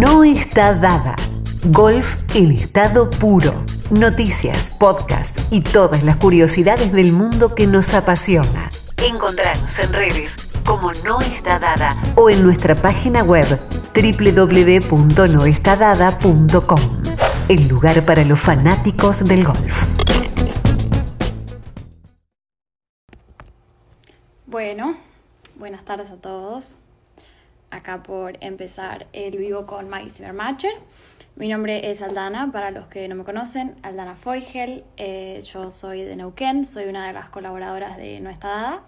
No está dada. Golf en estado puro. Noticias, podcast y todas las curiosidades del mundo que nos apasiona. Encontrarnos en redes como No está dada o en nuestra página web www.noestadada.com. El lugar para los fanáticos del golf. Bueno, buenas tardes a todos. Acá por empezar el vivo con Maggie Zimmermacher. Mi nombre es Aldana, para los que no me conocen, Aldana Feugel. Eh, yo soy de Neuquén, soy una de las colaboradoras de Nuestra Dada.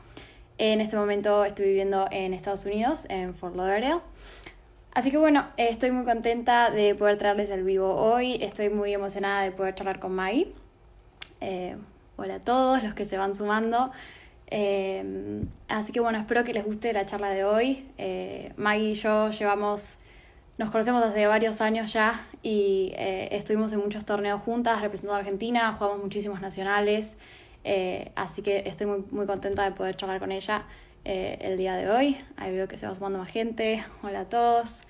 En este momento estoy viviendo en Estados Unidos, en Fort Lauderdale. Así que bueno, estoy muy contenta de poder traerles el vivo hoy. Estoy muy emocionada de poder charlar con Maggie. Eh, hola a todos los que se van sumando. Eh, así que bueno, espero que les guste la charla de hoy. Eh, Maggie y yo llevamos, nos conocemos hace varios años ya y eh, estuvimos en muchos torneos juntas representando a Argentina, jugamos muchísimos nacionales, eh, así que estoy muy, contenta de poder charlar con ella el día de hoy. Ahí veo que se va sumando más gente. Hola a todos.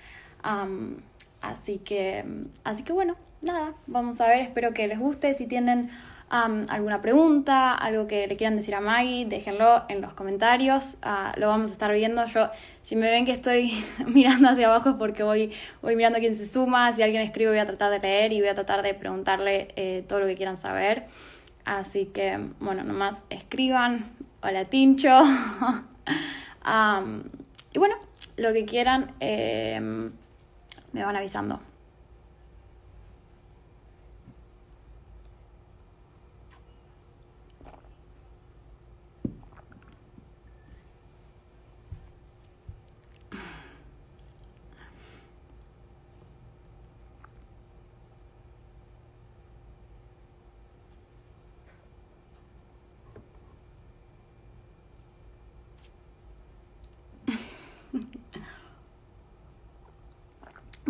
Así que, así que bueno, nada, vamos a ver, espero que les guste. Si tienen alguna pregunta, algo que le quieran decir a Maggie, déjenlo en los comentarios. Uh, lo vamos a estar viendo. Yo, si me ven que estoy mirando hacia abajo es porque voy, voy mirando quién se suma. Si alguien escribe, voy a tratar de leer y voy a tratar de preguntarle eh, todo lo que quieran saber. Así que, bueno, nomás escriban. Hola, Tincho. y bueno, lo que quieran, eh, me van avisando.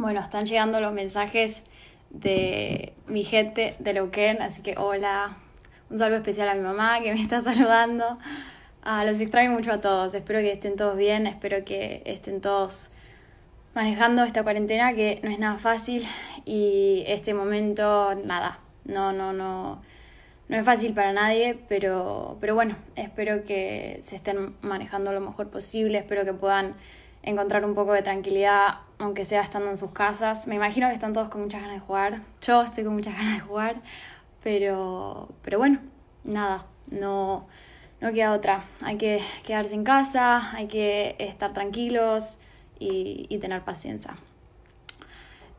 Bueno, están llegando los mensajes de mi gente de Neuquén, así que hola, un saludo especial a mi mamá que me está saludando. Ah, los extraño mucho a todos, espero que estén todos bien, espero que estén todos manejando esta cuarentena que no es nada fácil. Y este momento, nada, no, no, no, no es fácil para nadie, pero, pero bueno, espero que se estén manejando lo mejor posible, espero que puedan encontrar un poco de tranquilidad, aunque sea estando en sus casas. Me imagino que están todos con muchas ganas de jugar. Yo estoy con muchas ganas de jugar, pero, pero bueno, nada, no, no queda otra. Hay que quedarse en casa, hay que estar tranquilos y, y tener paciencia.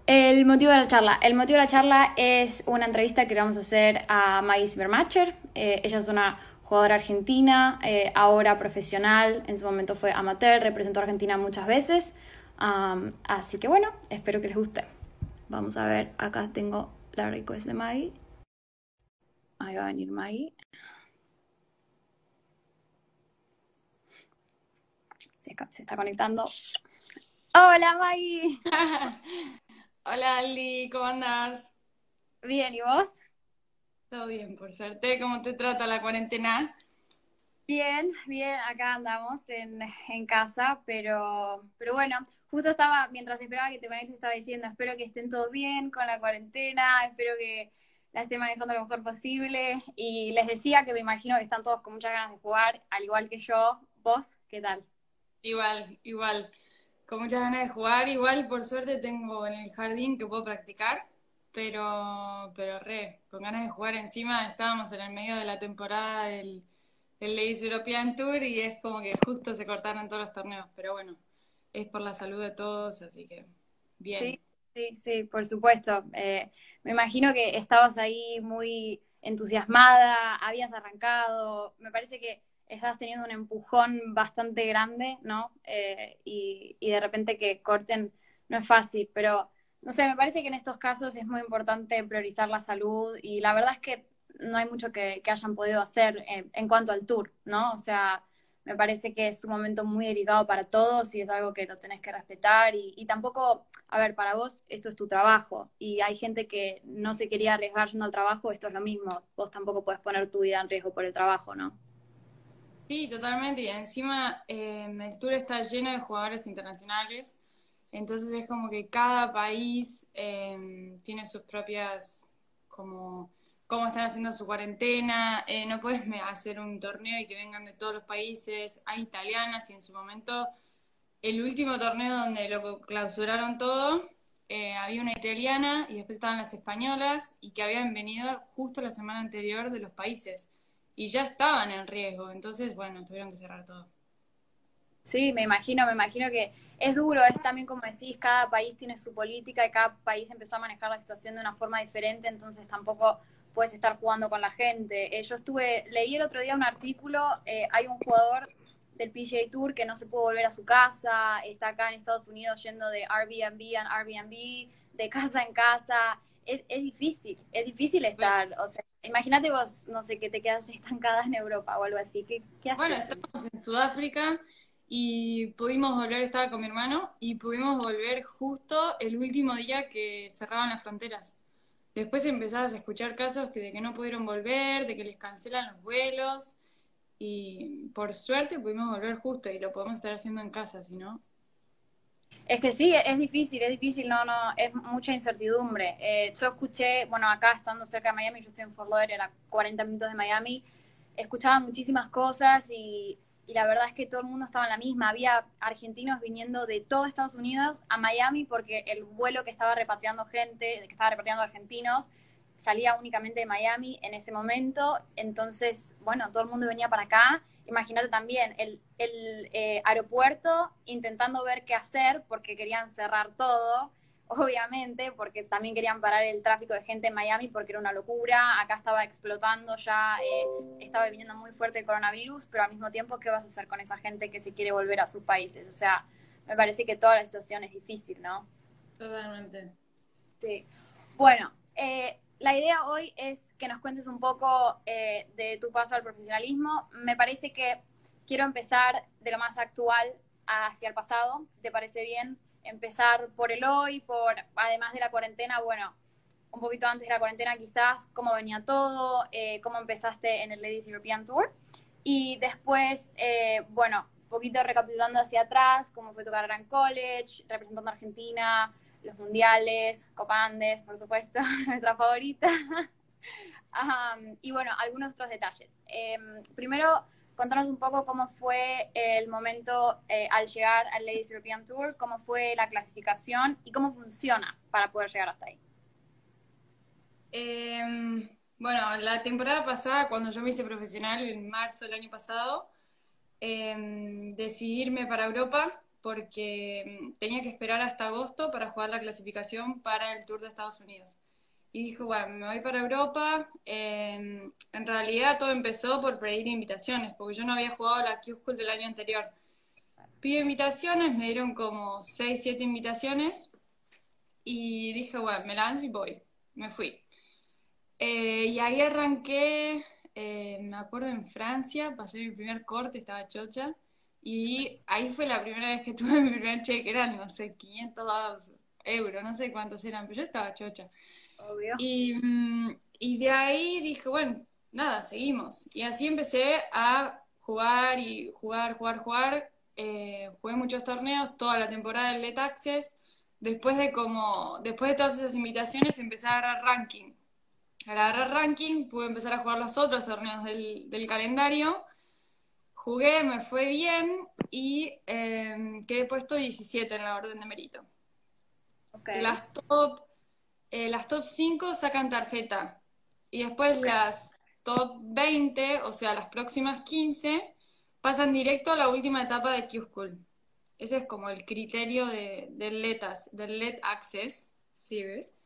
El motivo de la charla. El motivo de la charla es una entrevista que vamos a hacer a Maggie Zimmermacher. Eh, ella es una jugadora argentina, eh, ahora profesional, en su momento fue amateur, representó a Argentina muchas veces. Um, así que bueno, espero que les guste. Vamos a ver, acá tengo la request de Maggie. Ahí va a venir Maggie. Se, se está conectando. Hola Maggie. Hola Aldi, ¿cómo andas? Bien, ¿y vos? Todo bien, por suerte. ¿Cómo te trata la cuarentena? Bien, bien, acá andamos en, en casa, pero, pero bueno, justo estaba, mientras esperaba que te conectes, estaba diciendo, espero que estén todos bien con la cuarentena, espero que la estén manejando lo mejor posible, y les decía que me imagino que están todos con muchas ganas de jugar, al igual que yo. ¿Vos qué tal? Igual, igual. Con muchas ganas de jugar, igual por suerte tengo en el jardín que puedo practicar, pero, pero re, con ganas de jugar encima, estábamos en el medio de la temporada del el Ladies European Tour y es como que justo se cortaron todos los torneos, pero bueno, es por la salud de todos, así que bien. Sí, sí, sí, por supuesto. Eh, me imagino que estabas ahí muy entusiasmada, habías arrancado, me parece que estabas teniendo un empujón bastante grande, ¿no? Eh, y, y de repente que corten no es fácil, pero no sé, me parece que en estos casos es muy importante priorizar la salud y la verdad es que no hay mucho que, hayan podido hacer en, cuanto al tour, ¿no? O sea, me parece que es un momento muy delicado para todos y es algo que lo tenés que respetar y, y, tampoco, a ver, para vos esto es tu trabajo y hay gente que no se quería arriesgar yendo al trabajo, esto es lo mismo, vos tampoco puedes poner tu vida en riesgo por el trabajo, ¿no? Sí, totalmente, y encima eh, el tour está lleno de jugadores internacionales, Entonces es como que cada país em, tiene sus propias, como, cómo están haciendo su cuarentena. Eh, no puedes hacer un torneo y que vengan de todos los países. Hay italianas y en su momento, el último torneo donde lo clausuraron todo, eh, había una italiana y después estaban las españolas y que habían venido justo la semana anterior de los países y ya estaban en riesgo. Entonces, bueno, tuvieron que cerrar todo. Sí, me imagino, me imagino que es duro, es también como decís, cada país tiene su política y cada país empezó a manejar la situación de una forma diferente, entonces tampoco puedes estar jugando con la gente. Eh, yo estuve, leí el otro día un artículo, eh, hay un jugador del PGA Tour que no se puede volver a su casa, está acá en Estados Unidos yendo de Airbnb a Airbnb, de casa en casa. Es, es difícil, es difícil estar, o sea, imagínate vos, no sé, que te quedas estancada en Europa o algo así, ¿qué, qué haces? Bueno, estamos en Sudáfrica y pudimos volver, estaba con mi hermano, y pudimos volver justo el último día que cerraban las fronteras. Después empezabas a escuchar casos de que no pudieron volver, de que les cancelan los vuelos, y por suerte pudimos volver justo y lo podemos estar haciendo en casa, si no. Es que sí, es difícil, es difícil, no, no, es mucha incertidumbre. Eh, yo escuché, bueno, acá estando cerca de Miami, yo estoy en Fort Lauderdale, era 40 minutos de Miami, escuchaba muchísimas cosas y y la verdad es que todo el mundo estaba en la misma. Había argentinos viniendo de todo Estados Unidos a Miami porque el vuelo que estaba repatriando gente, que estaba repatriando argentinos, salía únicamente de Miami en ese momento. Entonces, bueno, todo el mundo venía para acá. Imagínate también el, el eh, aeropuerto intentando ver qué hacer porque querían cerrar todo obviamente, porque también querían parar el tráfico de gente en Miami porque era una locura, acá estaba explotando ya, eh, estaba viniendo muy fuerte el coronavirus, pero al mismo tiempo, ¿qué vas a hacer con esa gente que se quiere volver a sus países? O sea, me parece que toda la situación es difícil, ¿no? Totalmente. Sí. Bueno, eh, la idea hoy es que nos cuentes un poco eh, de tu paso al profesionalismo. Me parece que quiero empezar de lo más actual hacia el pasado, si te parece bien empezar por el hoy, por además de la cuarentena, bueno, un poquito antes de la cuarentena quizás, cómo venía todo, eh, cómo empezaste en el Ladies European Tour. Y después, eh, bueno, un poquito recapitulando hacia atrás, cómo fue tu carrera en college, representando a Argentina, los mundiales, Copandes, por supuesto, nuestra favorita. y bueno, algunos otros detalles. Em, primero, contanos un poco cómo fue el momento eh, al llegar al Ladies European Tour, cómo fue la clasificación y cómo funciona para poder llegar hasta ahí. Em, bueno, la temporada pasada, cuando yo me hice profesional, en marzo del año pasado, eh, decidí irme para Europa porque em, tenía que esperar hasta agosto para jugar la clasificación para el Tour de Estados Unidos y dijo, bueno, me voy para Europa. en realidad todo empezó por pedir invitaciones, porque yo no había jugado la Q-School del año anterior. Pido invitaciones, me dieron como 6, 7 invitaciones y dije, bueno, me lanzo y voy. Me fui. Eh, y ahí arranqué, eh, me acuerdo en Francia, pasé mi primer corte, estaba chocha. Y ahí fue la primera vez que tuve mi primer cheque, eran, no sé, 500 euros, no sé cuántos eran, pero yo estaba chocha. Y, mm, y de ahí dije, bueno, nada, seguimos. Y así empecé a jugar y jugar, jugar, jugar. Eh, jugué muchos torneos, toda la temporada del Let Access. Después de como, después de todas esas invitaciones empecé a agarrar ranking. Al agarrar ranking pude empezar a jugar los otros torneos del, del calendario. Jugué, me fue bien y eh, quedé puesto 17 en la orden de mérito. Okay. Las top eh, las top 5 sacan tarjeta y después las top 20, o sea, las próximas 15, pasan directo a la última etapa de Q-School. Ese es como el criterio de, del LETAS, del LED Access Series.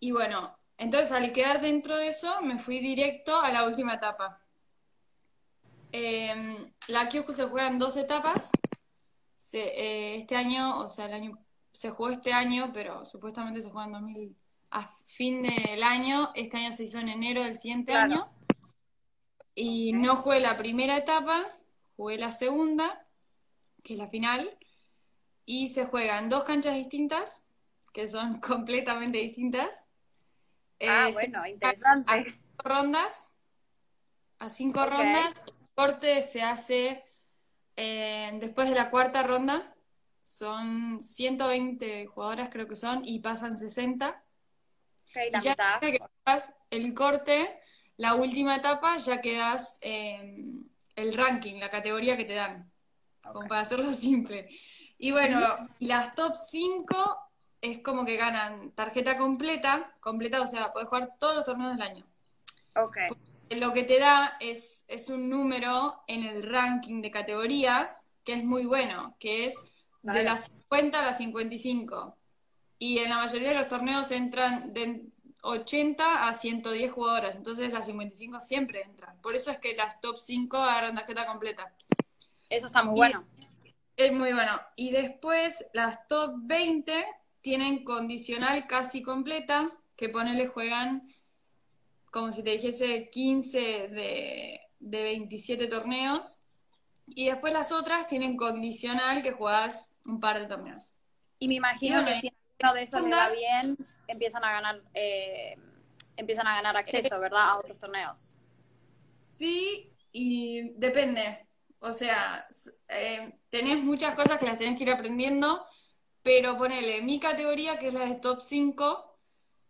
Y bueno, entonces al quedar dentro de eso, me fui directo a la última etapa. Em, la Q-School se juega en dos etapas. Eh, este año, o sea, el año, se jugó este año, pero supuestamente se juega en 2000 a fin del año. Este año se hizo en enero del siguiente año. Y no jugué la primera etapa, jugué la segunda, que es la final. Y se juega en dos canchas distintas, que son completamente distintas. Ah, eh, bueno, interesante. A cinco rondas. A cinco rondas. El corte se hace eh, después de la cuarta ronda. son 120 jugadoras creo que son, y pasan 60. Ok, la Y ya mitad. que das el corte, la última etapa, ya quedas en el ranking, la categoría que te dan, como para hacerlo simple. Y bueno, las top 5 es como que ganan tarjeta completa, completa, o sea, puedes jugar todos los torneos del año. Ok. Lo que te da es, es un número en el ranking de categorías que es muy bueno, que es de las 50 a las 55. Y en la mayoría de los torneos entran de 80 a 110 jugadoras, entonces las 55 siempre entran. Por eso es que las top 5 agarran tarjeta completa. Eso está muy Y- bueno. Es muy bueno. Y después las top 20 tienen condicional casi completa, que ponele juegan como si te dijese 15 de, de 27 torneos. Y después las otras tienen condicional que juegas un par de torneos. Y me imagino Y bueno, que si uno de esos le va bien, empiezan a ganar, eh, empiezan a ganar acceso, ¿verdad? A otros torneos. Sí, y depende. O sea, eh, tenés muchas cosas que las tenés que ir aprendiendo, pero ponele, mi categoría, que es la de top 5,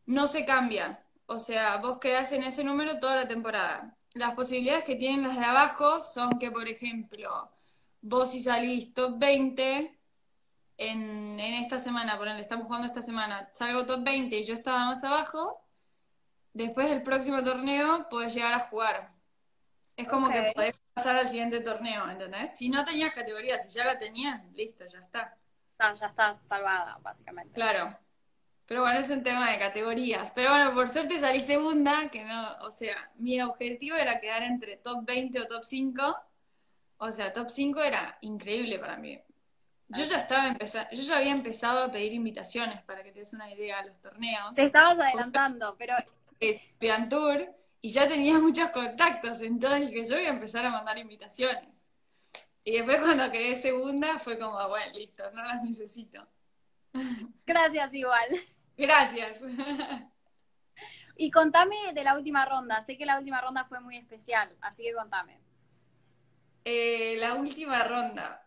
no se cambia. O sea, vos quedás en ese número toda la temporada. Las posibilidades que tienen las de abajo son que, por ejemplo, vos si salís top 20 en, en esta semana, ponele, estamos jugando esta semana, salgo top 20 y yo estaba más abajo, después del próximo torneo podés llegar a jugar. Es como que podés pasar al siguiente torneo, ¿entendés? Si no tenías categoría, si ya la tenías, listo, ya está. Ah, ya estás salvada, básicamente. Claro. Pero bueno, es un tema de categorías. Pero bueno, por suerte salí segunda, que no, o sea, mi objetivo era quedar entre top 20 o top 5. O sea, top 5 era increíble para mí. Yo ya estaba empezando, yo ya había empezado a pedir invitaciones para que te des una idea a los torneos. Te estabas adelantando, pero es y ya tenía muchos contactos, entonces dije, yo voy a empezar a mandar invitaciones. Y después cuando quedé segunda fue como, bueno, listo, no las necesito. gracias igual. Gracias. Y contame de la última ronda. Sé que la última ronda fue muy especial, así que contame. Eh, la última ronda.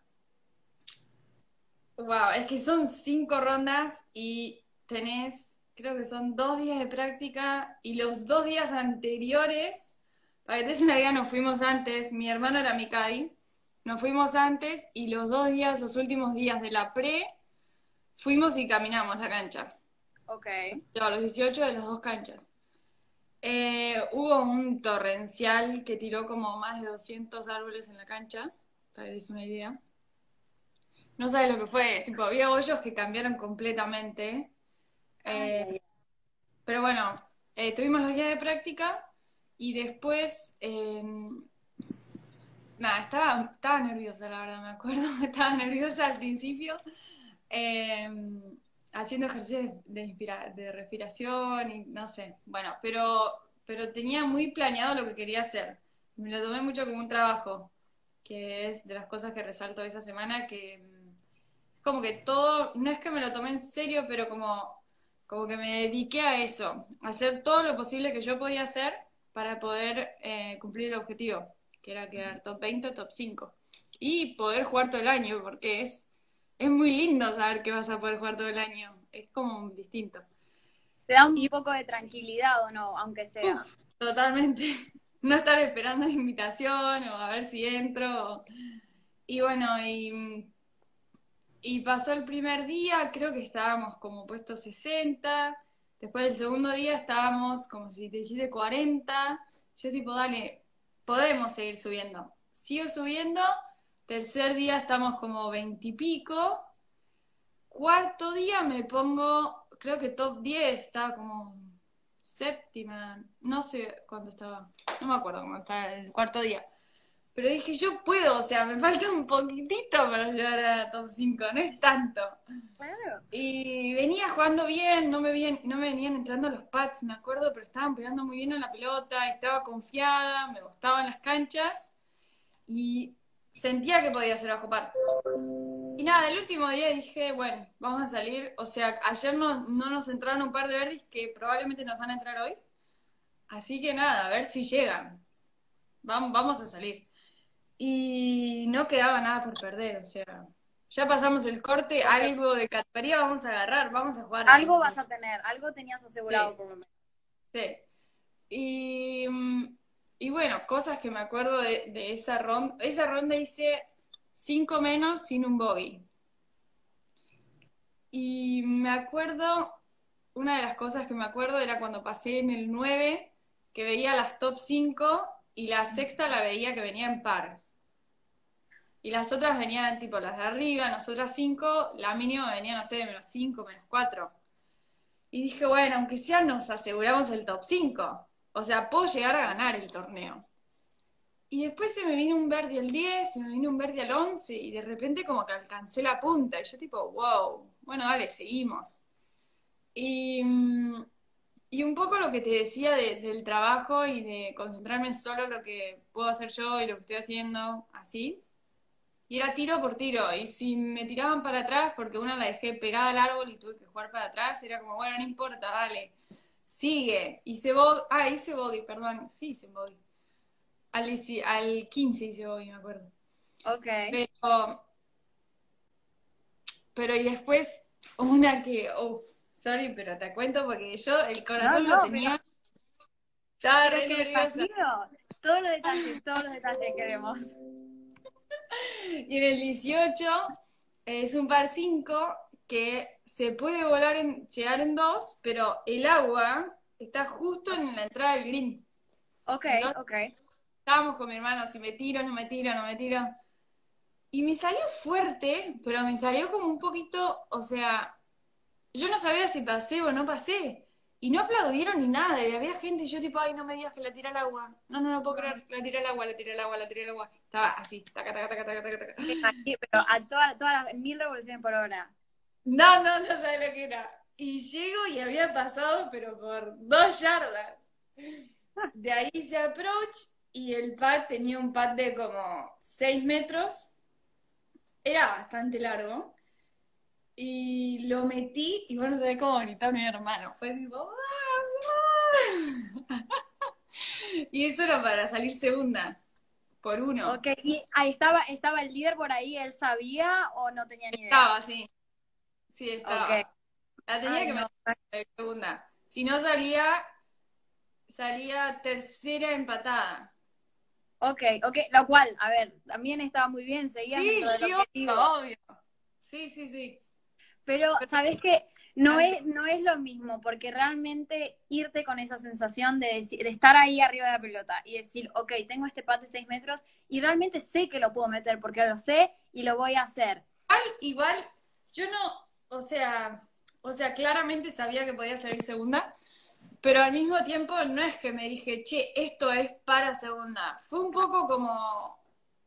Wow, es que son cinco rondas y tenés, creo que son dos días de práctica y los dos días anteriores, para que te des una idea, nos fuimos antes, mi hermano era mi caddy, nos fuimos antes y los dos días, los últimos días de la pre, fuimos y caminamos la cancha. Ok. No, los 18 de las dos canchas. Eh, hubo un torrencial que tiró como más de 200 árboles en la cancha, para que te des una idea. No sabes lo que fue, tipo, había hoyos que cambiaron completamente. Eh, pero bueno, eh, tuvimos los días de práctica y después, eh, nada, estaba, estaba nerviosa, la verdad, me acuerdo. Estaba nerviosa al principio, eh, haciendo ejercicios de, inspira- de respiración y no sé, bueno, pero, pero tenía muy planeado lo que quería hacer. Me lo tomé mucho como un trabajo, que es de las cosas que resalto esa semana, que como que todo, no es que me lo tomé en serio, pero como, como que me dediqué a eso, a hacer todo lo posible que yo podía hacer para poder eh, cumplir el objetivo, que era quedar top 20 o top 5. Y poder jugar todo el año, porque es, es muy lindo saber que vas a poder jugar todo el año. Es como distinto. Te da un poco de tranquilidad o no, aunque sea. Uf, totalmente. No estar esperando la invitación o a ver si entro. Y bueno, y, y pasó el primer día, creo que estábamos como puestos 60. Después del segundo día estábamos como si te dijese 40. Yo tipo, dale, podemos seguir subiendo. Sigo subiendo. Tercer día estamos como 20 y pico. Cuarto día me pongo, creo que top 10, estaba como séptima, no sé cuánto estaba, no me acuerdo cómo estaba el cuarto día. Pero dije, yo puedo, o sea, me falta un poquitito para llegar a top 5, no es tanto. Claro. Y venía jugando bien, no me, bien, no me venían entrando los pads, me acuerdo, pero estaban pegando muy bien a la pelota, estaba confiada, me gustaban las canchas y sentía que podía hacer bajo par. Y nada, el último día dije, bueno, vamos a salir. O sea, ayer no, no nos entraron un par de verdes que probablemente nos van a entrar hoy. Así que nada, a ver si llegan. Vamos, vamos a salir. Y no quedaba nada por perder, o sea, ya pasamos el corte, algo de categoría vamos a agarrar, vamos a jugar. Algo vas a tener, algo tenías asegurado Sí. por lo menos. Sí. Y, y bueno, cosas que me acuerdo de, de esa ronda. Esa ronda hice cinco menos sin un bogey. Y me acuerdo, una de las cosas que me acuerdo era cuando pasé en el 9, que veía las top 5 y la sexta la veía que venía en par. Y las otras venían tipo las de arriba, nosotras 5, la mínima venía, no sé, menos 5, menos 4. Y dije, bueno, aunque sea nos aseguramos el top 5. O sea, puedo llegar a ganar el torneo. Y después se me vino un verde al 10, se me vino un verde al 11 y de repente como que alcancé la punta. Y yo tipo, wow, bueno, dale, seguimos. Y, y un poco lo que te decía de- del trabajo y de concentrarme solo en lo que puedo hacer yo y lo que estoy haciendo, así. Y era tiro por tiro. Y si me tiraban para atrás, porque una la dejé pegada al árbol y tuve que jugar para atrás, era como, bueno, no importa, dale. Sigue. Hice bogey. Ah, hice bogey, perdón. Sí, hice bogey. Al, al 15 hice bogey, me acuerdo. Ok. Pero, pero y después una que, uff, sorry, pero te cuento porque yo el corazón No, no, lo tenía. Estaba re nerviosa. todos los detalles, todos los detalles queremos. Y en el 18 es un par 5 que se puede volar en, llegar en dos, pero el agua está justo en la entrada del green. Ok, No. ok. Estábamos con mi hermano, si me tiro, no me tiro, no me tiro. Y me salió fuerte, pero me salió como un poquito, o sea, yo no sabía si pasé o no pasé. Y no aplaudieron ni nada, y había gente, y yo tipo, ay, no me digas que la tira al agua. No, no, no puedo creer, la tiré al agua, la tiré al agua, la tiré al agua. Estaba así, taca, taca, taca, taca, taca, Pero a todas, todas las mil revoluciones por hora. No, no, no sabes lo que era. Y llego y había pasado, pero por dos yardas. De ahí hice approach y el pad tenía un pad de como 6 metros. Era bastante largo. Y lo metí y bueno, sabés cómo gritaba mi hermano. Fue tipo, ¡Mamá! Y eso era para salir segunda, por uno. Ok, y ahí estaba, estaba el líder por ahí, ¿él sabía o no tenía ni idea? Estaba, sí. Sí, estaba. La tenía Ay, que no. meter segunda. Si no salía, salía tercera empatada. Ok, ok, lo cual, a ver, también estaba muy bien, seguía Sí, dentro obvio. Sí, sí, sí. Pero, ¿sabes qué? No es, no es lo mismo, porque realmente irte con esa sensación de, decir- de estar ahí arriba de la pelota y decir, ok, tengo este pat de 6 metros y realmente sé que lo puedo meter porque lo sé y lo voy a hacer. Igual, yo no, o sea, o sea, claramente sabía que podía salir segunda, pero al mismo tiempo no es que me dije, che, esto es para segunda. Fue un poco como,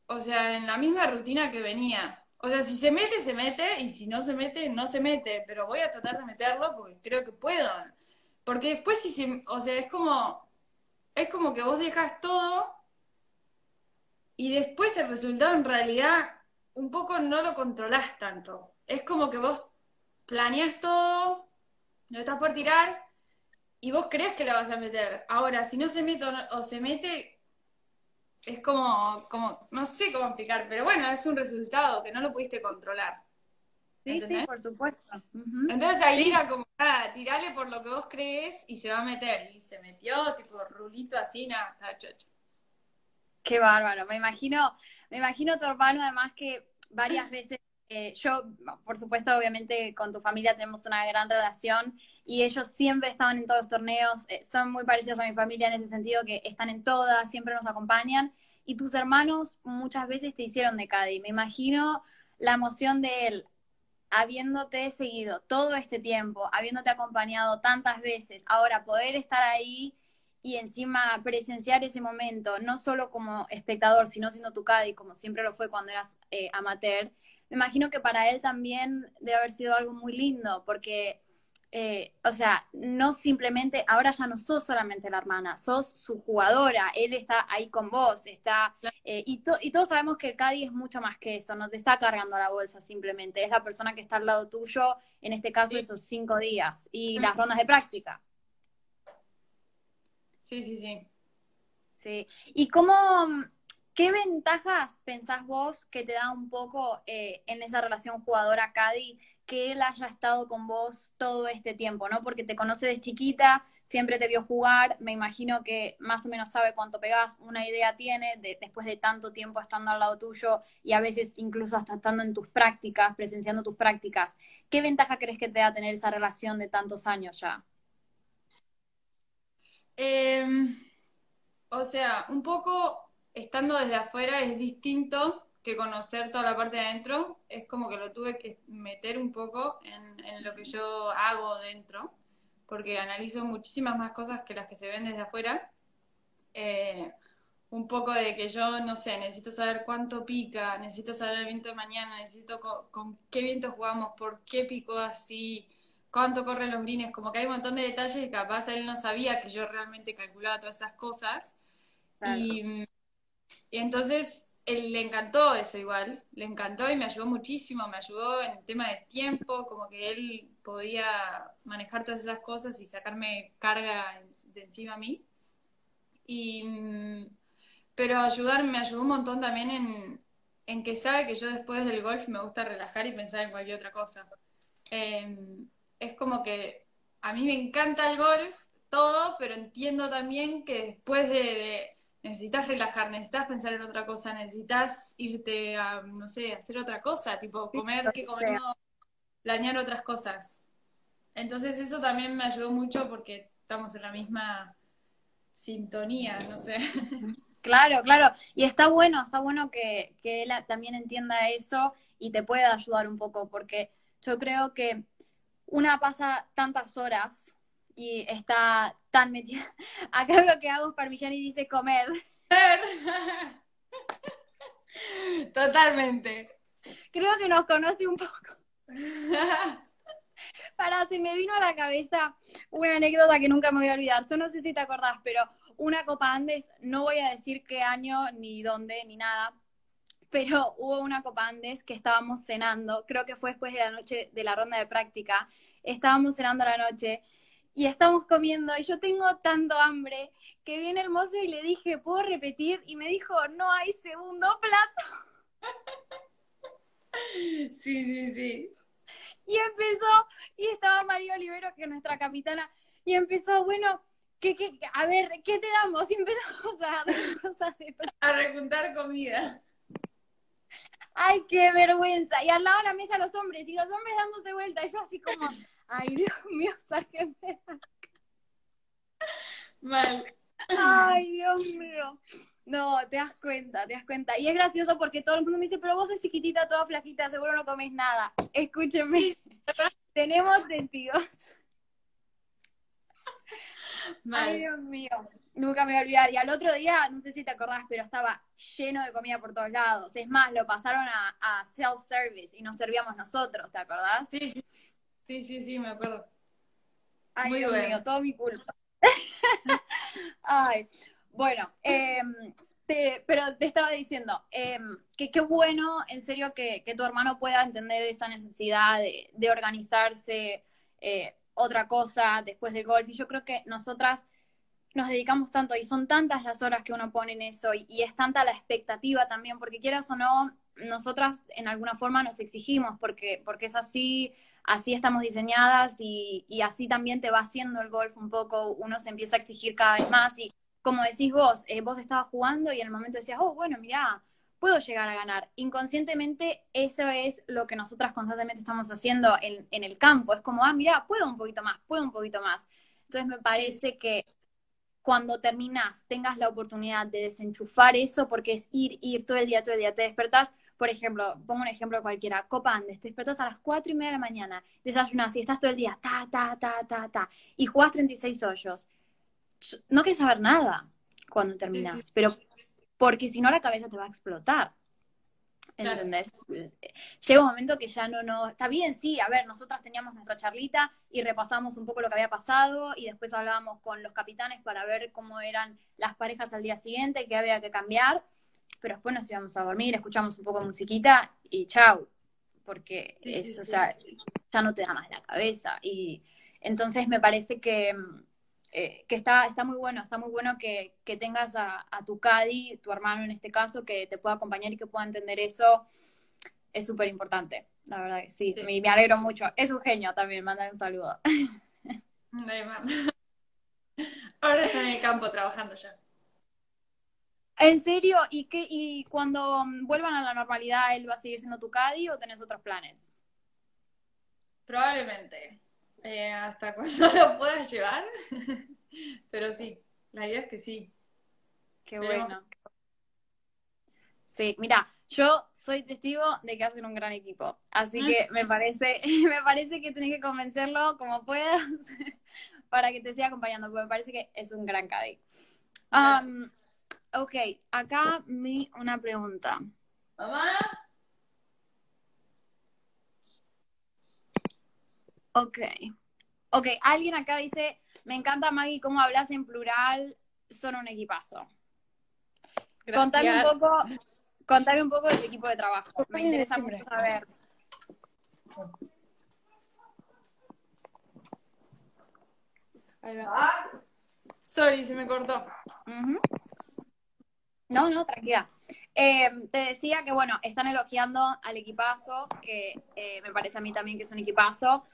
o sea, en la misma rutina que venía. O sea, si se mete, se mete, y si no se mete, no se mete, pero voy a tratar de meterlo porque creo que puedo. Porque después si se, o sea, es como, es como que vos dejas todo y después el resultado en realidad un poco no lo controlás tanto. Es como que vos planeas todo, lo estás por tirar y vos crees que la vas a meter. Ahora, si no se mete o, no- o se mete, es como, como, no sé cómo explicar, pero bueno, es un resultado que no lo pudiste controlar. Sí, sí, ¿Entendés? por supuesto. Entonces ahí Sí. era como, nada, tirale por lo que vos crees y se va a meter. Y se metió, tipo, rulito así, nada, estaba chocho. Qué bárbaro. Me imagino, me imagino tu hermano además que varias veces, eh, yo, por supuesto, obviamente con tu familia tenemos una gran relación y ellos siempre estaban en todos los torneos, eh, son muy parecidos a mi familia en ese sentido, que están en todas, siempre nos acompañan y tus hermanos muchas veces te hicieron de Cádiz. Me imagino la emoción de él habiéndote seguido todo este tiempo, habiéndote acompañado tantas veces, ahora poder estar ahí y encima presenciar ese momento, no solo como espectador, sino siendo tu Cádiz, como siempre lo fue cuando eras eh, amateur, me imagino que para él también debe haber sido algo muy lindo, porque, eh, o sea, no simplemente, ahora ya no sos solamente la hermana, sos su jugadora, él está ahí con vos, está, eh, y, to- y todos sabemos que el Cádiz es mucho más que eso, no te está cargando la bolsa simplemente, es la persona que está al lado tuyo, en este caso Sí. esos cinco días, y Mm. las rondas de práctica. Sí, sí, sí. Sí. ¿Y cómo, ¿Qué ventajas pensás vos que te da un poco eh, en esa relación jugadora-Cadi que él haya estado con vos todo este tiempo, ¿no? Porque te conoce de chiquita, siempre te vio jugar, me imagino que más o menos sabe cuánto pegás, una idea tiene de, después de tanto tiempo estando al lado tuyo y a veces incluso hasta estando en tus prácticas, presenciando tus prácticas. ¿Qué ventaja crees que te da tener esa relación de tantos años ya? Em, o sea, un poco estando desde afuera es distinto que conocer toda la parte de adentro. Es como que lo tuve que meter un poco en, en lo que yo hago dentro porque analizo muchísimas más cosas que las que se ven desde afuera. Eh, un poco de que yo, no sé, necesito saber cuánto pica, necesito saber el viento de mañana, necesito con, qué viento jugamos, por qué picó así, cuánto corren los greens, como que hay un montón de detalles que capaz él no sabía que yo realmente calculaba todas esas cosas. Y, y entonces él le encantó eso igual, le encantó y me ayudó muchísimo, me ayudó en tema de tiempo, como que él podía manejar todas esas cosas y sacarme carga de encima a mí. Y, mm, pero ayudarme, me ayudó un montón también en, en, que sabe que yo después del golf me gusta relajar y pensar en cualquier otra cosa. Em, es como que a mí me encanta el golf, todo, pero entiendo también que después de necesitas relajar, necesitas pensar en otra cosa, necesitas irte a, no sé, hacer otra cosa, tipo comer, que comer, no, planear otras cosas. Entonces eso también me ayudó mucho porque estamos en la misma sintonía, no sé. Claro, claro. Y está bueno, está bueno que, que él también entienda eso y te pueda ayudar un poco, porque yo creo que una pasa tantas horas y está tan metida. Acá lo que hago es parmigiani y dice comer. Totalmente. Creo que nos conoce un poco. Para, se me vino a la cabeza una anécdota que nunca me voy a olvidar. Yo no sé si te acordás, pero una Copa Andes, no voy a decir qué año, ni dónde, ni nada, pero hubo una Copa Andes que estábamos cenando, creo que fue después de la noche de la ronda de práctica, estábamos cenando la noche y estamos comiendo y yo tengo tanto hambre que viene el mozo y le dije, ¿puedo repetir? Y me dijo, no hay segundo plato. Sí, sí, sí. Y empezó, y estaba María Olivero, que es nuestra capitana, y empezó, bueno, ¿qué, qué, a ver, ¿qué te damos? Y empezamos a dar cosas de... A recuntar comida. Ay, qué vergüenza. Y al lado de la mesa los hombres, y los hombres dándose vuelta, y yo así como, ay, Dios mío, sáquenme. Mal. Ay, Dios mío. No, te das cuenta, te das cuenta. Y es gracioso porque todo el mundo me dice, pero vos sos chiquitita, toda flaquita, seguro no comes nada. Escúchenme, tenemos sentidos. Ay, Dios mío, nunca me voy a olvidar. Y al otro día, no sé si te acordás, pero estaba lleno de comida por todos lados. Es más, lo pasaron a, self-service y nos servíamos nosotros, ¿te acordás? Sí, sí, sí, sí, sí me acuerdo. Ay, Dios mío, todo mi culpa. Ay, bueno, em, pero te estaba diciendo em, que qué bueno, en serio, que, tu hermano pueda entender esa necesidad de, organizarse eh, otra cosa después del golf. Y yo creo que nosotras nos dedicamos tanto y son tantas las horas que uno pone en eso y, y es tanta la expectativa también, porque quieras o no, nosotras en alguna forma nos exigimos porque, porque es así, así estamos diseñadas y, así también te va haciendo el golf un poco, uno se empieza a exigir cada vez más y como decís vos, eh, vos estabas jugando y en el momento decías, oh, bueno, mira, puedo llegar a ganar. Inconscientemente eso es lo que nosotras constantemente estamos haciendo en, en el campo, es como, ah, mira, puedo un poquito más, puedo un poquito más. Entonces me parece que cuando terminas tengas la oportunidad de desenchufar eso, porque es ir, ir todo el día, todo el día, te despertás, por ejemplo, pongo un ejemplo cualquiera, Copa Andes, te despertas a las 4 y media de la mañana, desayunas y estás todo el día, ta, ta, ta, ta, ta, y jugás 36 hoyos. No quieres saber nada cuando terminas, pero porque si no la cabeza te va a explotar. ¿Entendés? Llega un momento que ya no, no, está bien, sí, a ver, nosotras teníamos nuestra charlita y repasamos un poco lo que había pasado y después hablábamos con los capitanes para ver cómo eran las parejas al día siguiente, qué había que cambiar, pero después nos íbamos a dormir, escuchamos un poco de musiquita y chau, porque eso, ya no te da más la cabeza. Y entonces me parece que, eh, que está, está muy bueno, está muy bueno que, que tengas a, a, tu Cadi, tu hermano en este caso, que te pueda acompañar y que pueda entender eso, es súper importante, la verdad que sí, sí. Me, me, alegro mucho. Es un genio también, manda un saludo. Ahora está en el campo trabajando ya. ¿En serio? ¿Y, qué, ¿Y cuando vuelvan a la normalidad, él va a seguir siendo tu Cadi o tenés otros planes? Probablemente. Eh, hasta cuando lo puedas llevar. Pero sí, la idea es que sí. Qué Veremos. bueno. Sí, mira, yo soy testigo de que hacen un gran equipo, así que me parece, me parece que tenés que convencerlo como puedas para que te siga acompañando, porque me parece que es un gran caddy. Um, ok, acá mi una pregunta. Mamá. Ok. Ok, alguien acá dice, me encanta Maggie cómo hablas en plural, son un equipazo. Gracias. Contame un poco, contame un poco del equipo de trabajo. Me interesa mucho saber. Ahí va. Sorry, se me cortó. Uh -huh. No, no, tranquila. Eh, te decía que, bueno, están elogiando al equipazo, que eh, me parece a mí también que es un equipazo.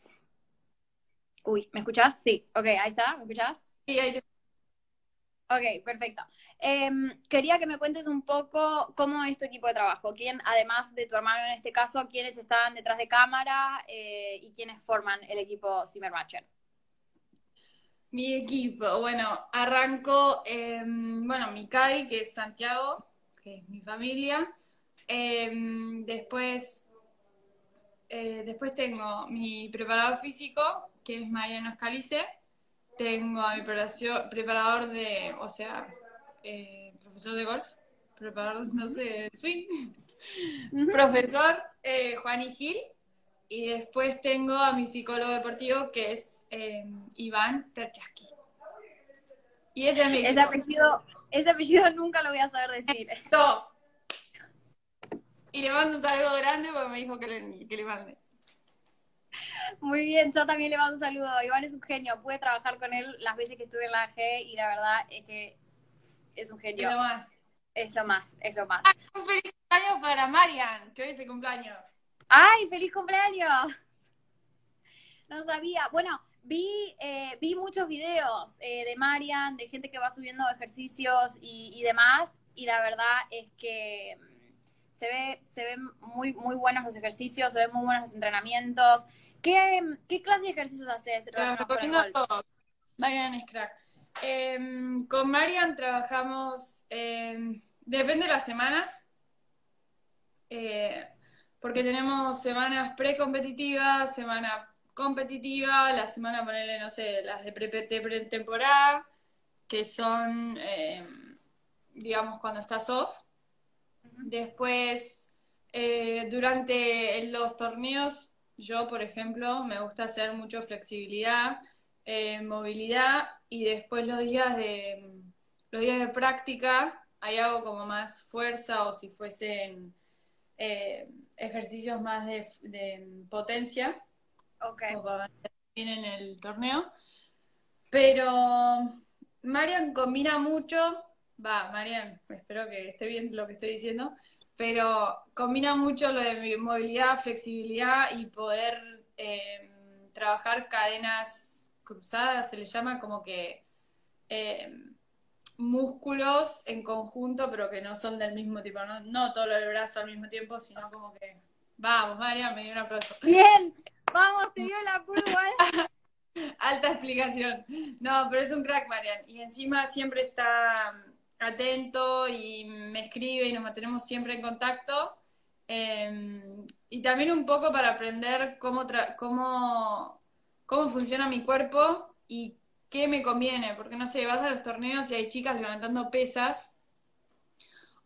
Uy, ¿me escuchás? Sí, ok, ahí está, ¿me escuchás? Sí, ahí te... Ok, perfecto. Eh, quería que me cuentes un poco cómo es tu equipo de trabajo. ¿Quién, además de tu hermano en este caso, quiénes están detrás de cámara eh, y quiénes forman el equipo Zimmermatcher? Mi equipo, bueno, arranco, eh, bueno, mi CAI, que es Santiago, que es mi familia. Eh, después, eh, después tengo mi preparador físico, que es Mariano Escalice. Tengo a mi preparador de, o sea, eh, profesor de golf, preparador, no sé, swing. profesor Juan Gil. Y después tengo a mi psicólogo deportivo, que es eh, Iván Terchaski. Y ese es mi ese apellido, ese apellido nunca lo voy a saber decir. No. Y le mando un saludo grande porque me dijo que le, que le mande. Muy bien, yo también le mando un saludo. Iván es un genio. Pude trabajar con él las veces que estuve en la AG y la verdad es que es un genio. Es lo más. Es lo más, es lo más. Ah, un feliz cumpleaños para Marian, que hoy es el cumpleaños. ¡Ay, feliz cumpleaños! No sabía. Bueno, vi, eh, vi muchos videos eh, de Marian, de gente que va subiendo ejercicios y, y, demás, y la verdad es que se ve, se ven muy, muy buenos los ejercicios, se ven muy buenos los entrenamientos. ¿Qué, qué clase de ejercicios haces? Los recomiendo a todos. Marian es crack. Eh, con Marian trabajamos, depende de las semanas. Eh, porque tenemos semanas precompetitivas, semana competitiva, la semana, ponerle, no sé, las de pretemporada, que son, eh, digamos, cuando estás off. Después, eh, durante los torneos, yo, por ejemplo, me gusta hacer mucho flexibilidad, eh, movilidad, y después los días de, los días de práctica, ahí hago como más fuerza o si fuesen eh, ejercicios más de, de potencia. Ok. Bien en el torneo. Pero Marian combina mucho, va, Marian, espero que esté bien lo que estoy diciendo, pero combina mucho lo de movilidad, flexibilidad y poder eh, trabajar cadenas cruzadas, se le llama como que eh, músculos en conjunto, pero que no son del mismo tipo, no, no todo el brazo al mismo tiempo, sino como que, vamos, María, me dio un aplauso. Bien, vamos, te dio la prueba. Alta explicación. No, pero es un crack, Marian. Y encima siempre está atento y me escribe y nos mantenemos siempre en contacto. Eh, y también un poco para aprender cómo, cómo, cómo funciona mi cuerpo y qué me conviene, porque no sé, vas a los torneos y hay chicas levantando pesas,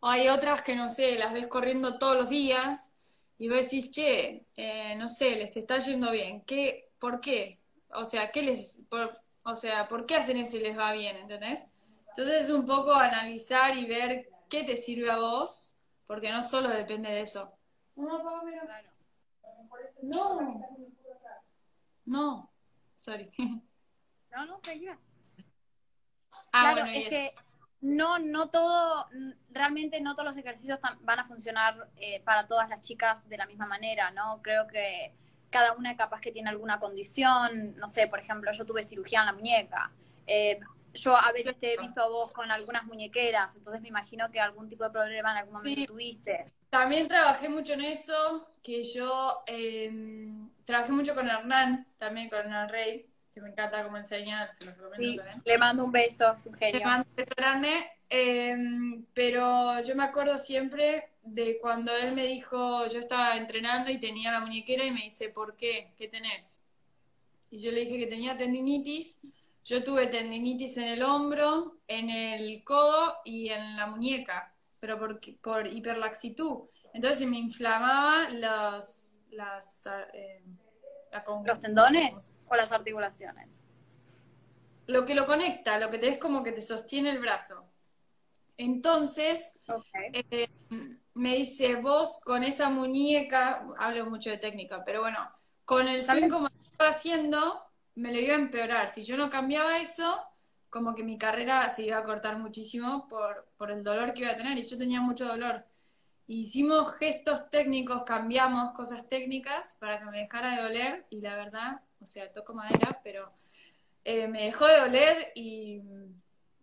o hay otras que no sé, las ves corriendo todos los días, y vos decís, che, eh, no sé, les está yendo bien, ¿qué, ¿por qué? O sea, ¿qué les, por, o sea, ¿por qué hacen eso y les va bien, ¿entendés? Entonces es un poco analizar y ver qué te sirve a vos, porque no solo depende de eso. No, no, no, sorry. No, no, tranquila. Ah, claro, bueno, es que no, no todo, realmente no todos los ejercicios van a funcionar eh, para todas las chicas de la misma manera, ¿no? Creo que cada una capaz que tiene alguna condición, no sé, por ejemplo, yo tuve cirugía en la muñeca. Eh, yo a veces te he visto a vos con algunas muñequeras, entonces me imagino que algún tipo de problema en algún momento Sí. tuviste. También trabajé mucho en eso, que yo eh, trabajé mucho con Hernán, también con Hernán Rey, que me encanta cómo enseñar, se los recomiendo Sí, también. le mando un beso, es un Le mando un beso grande, eh, pero yo me acuerdo siempre de cuando él me dijo, yo estaba entrenando y tenía la muñequera y me dice, ¿por qué? ¿Qué tenés? Y yo le dije que tenía tendinitis. Yo tuve tendinitis en el hombro, en el codo y en la muñeca, pero por, por hiperlaxitud. Entonces me inflamaba los, las, eh, la ¿Los tendones o las articulaciones? lo que lo conecta, lo que te es como que te sostiene el brazo. Entonces, eh, me dice, vos con esa muñeca, hablo mucho de técnica, pero bueno, con el swing como estaba haciendo, me lo iba a empeorar. Si yo no cambiaba eso, como que mi carrera se iba a cortar muchísimo por, por el dolor que iba a tener, y yo tenía mucho dolor. Hicimos gestos técnicos, cambiamos cosas técnicas para que me dejara de doler, y la verdad, o sea, toco madera, pero eh, me dejó de doler y,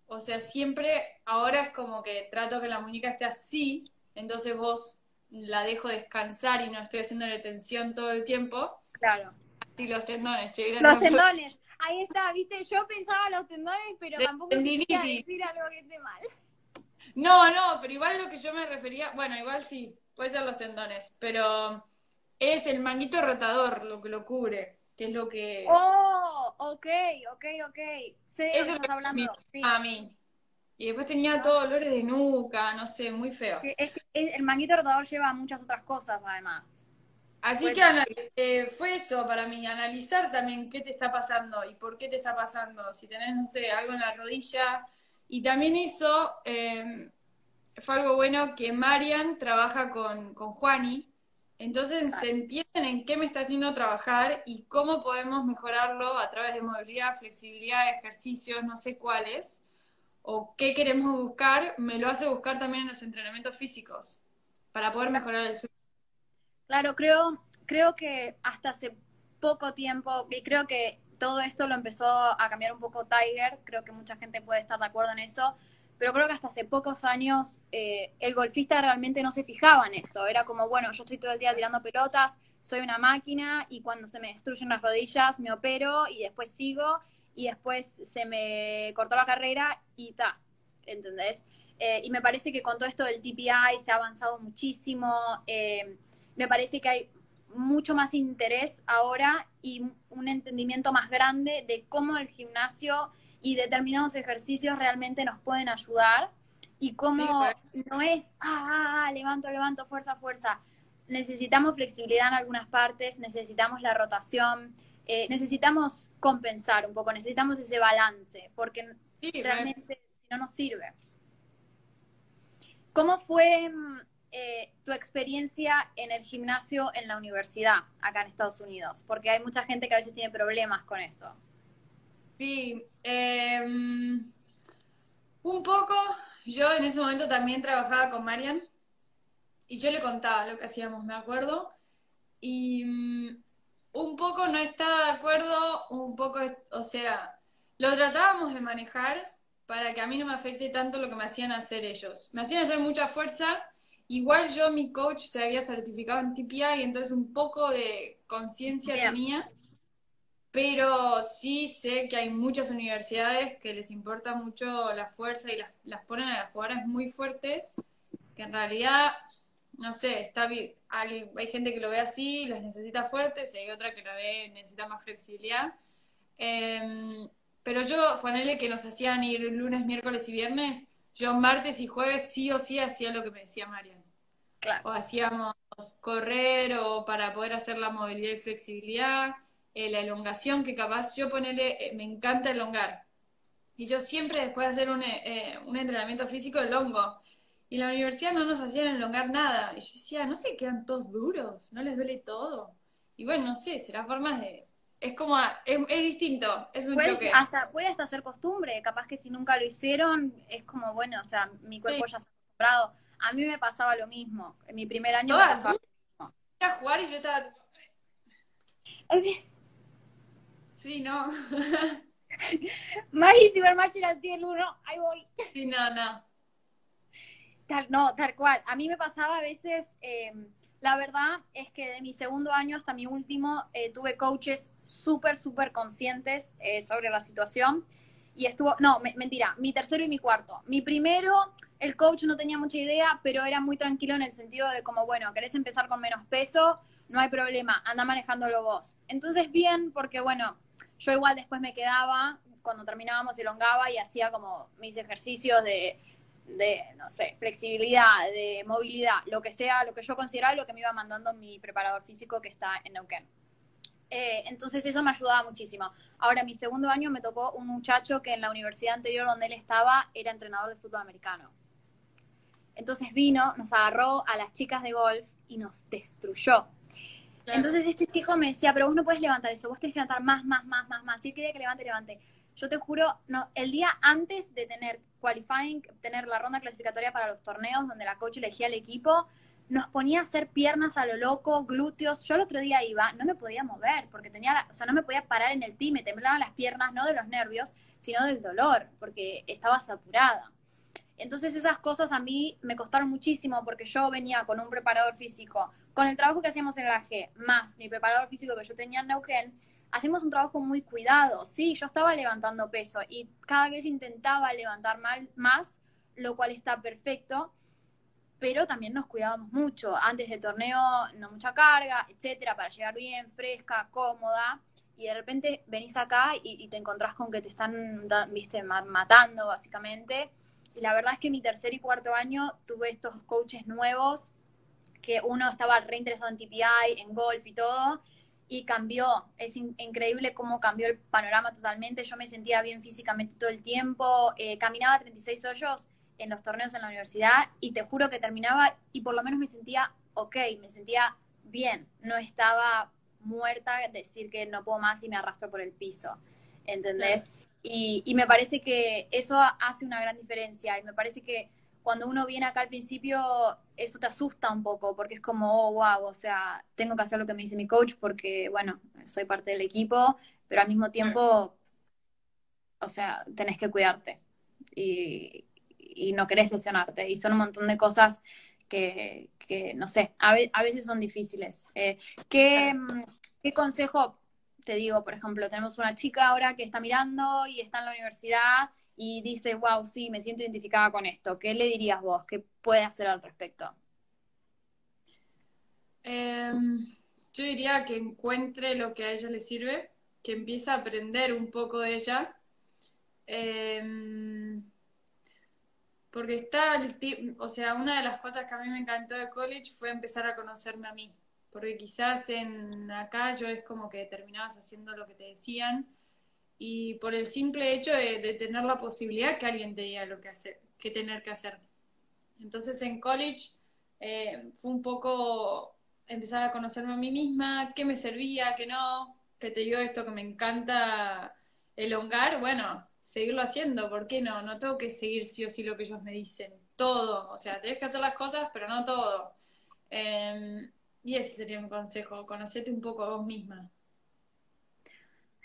o sea, siempre, ahora es como que trato que la muñeca esté así, entonces vos la dejo descansar y no estoy haciéndole tensión todo el tiempo. Claro. Así los tendones, che, Los tendones. Ahí está, viste, yo pensaba los tendones, pero De tampoco quería decir algo que esté mal. No, no, pero igual lo que yo me refería, bueno, igual sí, puede ser los tendones, pero es el manguito rotador lo que lo cubre, que es lo que... Oh, ok, ok, ok. Que Eso estás hablando. Sí. a mí. Y después tenía todos dolores de nuca, no sé, muy feo. Es que el manguito rotador lleva muchas otras cosas, además. Así Fue- que anal- eh, fue eso para mí, analizar también qué te está pasando y por qué te está pasando, si tenés, no sé, algo en la rodilla. Y también eso eh, fue algo bueno que Marian trabaja con, con Juani, entonces se entienden en qué me está haciendo trabajar y cómo podemos mejorarlo a través de movilidad, flexibilidad, ejercicios, no sé cuáles, o qué queremos buscar, me lo hace buscar también en los entrenamientos físicos, para poder mejorar el sueño. Claro, creo, creo que hasta hace poco tiempo, y creo que todo esto lo empezó a cambiar un poco Tiger, creo que mucha gente puede estar de acuerdo en eso, pero creo que hasta hace pocos años eh, el golfista realmente no se fijaba en eso, era como, bueno, yo estoy todo el día tirando pelotas, soy una máquina y cuando se me destruyen las rodillas me opero y después sigo y después se me cortó la carrera y ta, ¿entendés? Eh, y me parece que con todo esto del TPI se ha avanzado muchísimo. eh, me parece que hay mucho más interés ahora y un entendimiento más grande de cómo el gimnasio y determinados ejercicios realmente nos pueden ayudar y cómo no es, ah, ah, ah, levanto, levanto, fuerza, fuerza. Necesitamos flexibilidad en algunas partes, necesitamos la rotación, eh, necesitamos compensar un poco, necesitamos ese balance, porque Sí, realmente si no nos sirve. ¿Cómo fue mm, eh, tu experiencia en el gimnasio en la universidad acá en Estados Unidos? Porque hay mucha gente que a veces tiene problemas con eso. Sí, em, un poco. Yo en ese momento también trabajaba con Marian y yo le contaba lo que hacíamos, me acuerdo. Y mm, un poco no estaba de acuerdo, un poco, o sea, lo tratábamos de manejar para que a mí no me afecte tanto lo que me hacían hacer ellos. Me hacían hacer mucha fuerza. Igual yo, mi coach se había certificado en TPI, entonces un poco de conciencia tenía. Pero sí sé que hay muchas universidades que les importa mucho la fuerza y las, las ponen a las jugadoras muy fuertes, que en realidad, no sé, está bien, hay, hay gente que lo ve así, las necesita fuertes, y hay otra que la ve, necesita más flexibilidad. Em, pero yo, ponele que nos hacían ir lunes, miércoles y viernes, yo martes y jueves sí o sí hacía lo que me decía Marian. Claro. O hacíamos correr o para poder hacer la movilidad y flexibilidad, eh, la elongación, que capaz yo ponele, eh, me encanta elongar. Y yo siempre después de hacer un, eh, eh, un entrenamiento físico elongo. Y en la universidad no nos hacían elongar nada. Y yo decía, no se quedan todos duros, no les duele todo. Y bueno, no sé, será formas de, es como, es, es distinto, es un Puede, choque. hasta, puede hasta ser costumbre, capaz que si nunca lo hicieron, es como, bueno, o sea, mi cuerpo ya está acostumbrado. A mí me pasaba lo mismo. En mi primer año me Todas, pasaba ¿no? a jugar y yo estaba Así, sí, no. Maggie Cybermatch era el uno, ahí voy. sí, no, no. Tal, no, tal cual. A mí me pasaba a veces, eh, la verdad es que de mi segundo año hasta mi último eh, tuve coaches súper, súper conscientes eh, sobre la situación. Y estuvo, no, me- mentira, mi tercero y mi cuarto. Mi primero, el coach no tenía mucha idea, pero era muy tranquilo en el sentido de como, bueno, querés empezar con menos peso, no hay problema, anda manejándolo vos. Entonces, bien, porque bueno, yo igual después me quedaba, cuando terminábamos, elongaba y hacía como mis ejercicios de, de, no sé, flexibilidad, de movilidad, lo que sea, lo que yo consideraba, lo que me iba mandando mi preparador físico que está en Neuquén. Eh, entonces eso me ayudaba muchísimo. Ahora, mi segundo año me tocó un muchacho que en la universidad anterior donde él estaba era entrenador de fútbol americano. Entonces vino, nos agarró a las chicas de golf y nos destruyó. Claro. Entonces este chico me decía, pero vos no puedes levantar eso, vos tenés que levantar más, más, más, más, más. Si él quería que levante, levante. Yo te juro, no, el día antes de tener qualifying, tener la ronda clasificatoria para los torneos donde la coach elegía el equipo, nos ponía a hacer piernas a lo loco, glúteos. Yo el otro día iba, no me podía mover, porque tenía, o sea, no me podía parar en el team, me temblaban las piernas, no de los nervios, sino del dolor, porque estaba saturada. Entonces esas cosas a mí me costaron muchísimo porque yo venía con un preparador físico, con el trabajo que hacíamos en la G, más mi preparador físico que yo tenía en Neuquén, hacemos un trabajo muy cuidado. Sí, yo estaba levantando peso y cada vez intentaba levantar mal, más, lo cual está perfecto, pero también nos cuidábamos mucho. Antes del torneo, no mucha carga, etcétera, para llegar bien, fresca, cómoda. Y de repente venís acá y, te encontrás con que te están, viste, ma- matando básicamente. Y la verdad es que mi tercer y cuarto año tuve estos coaches nuevos, que uno estaba reinteresado en TPI, en golf y todo, y cambió. Es in- increíble cómo cambió el panorama totalmente. Yo me sentía bien físicamente todo el tiempo, eh, caminaba 36 hoyos en los torneos en la universidad y te juro que terminaba y por lo menos me sentía ok, me sentía bien, no estaba muerta, decir que no puedo más y me arrastro por el piso, ¿entendés? Y, y me parece que eso hace una gran diferencia y me parece que cuando uno viene acá al principio, eso te asusta un poco, porque es como, oh, wow, o sea, tengo que hacer lo que me dice mi coach porque, bueno, soy parte del equipo, pero al mismo tiempo, o sea, tenés que cuidarte y, y no querés lesionarte. Y son un montón de cosas que, que no sé, a, ve- a veces son difíciles. Eh, ¿qué, mm, ¿Qué consejo te digo? Por ejemplo, tenemos una chica ahora que está mirando y está en la universidad y dice, wow, sí, me siento identificada con esto. ¿Qué le dirías vos? ¿Qué puede hacer al respecto? Em, yo diría que encuentre lo que a ella le sirve, que empiece a aprender un poco de ella. Em, porque está el o sea, una de las cosas que a mí me encantó de college fue empezar a conocerme a mí. Porque quizás en acá yo es como que terminabas haciendo lo que te decían y por el simple hecho de, tener la posibilidad que alguien te diga lo que hacer, que tener que hacer. Entonces en college eh, fue un poco empezar a conocerme a mí misma, qué me servía, qué no, que te digo esto que me encanta elongar, bueno, seguirlo haciendo, ¿por qué no? No tengo que seguir sí o sí lo que ellos me dicen, todo, o sea, tenés que hacer las cosas, pero no todo. Eh, y ese sería un consejo, conocerte un poco a vos misma.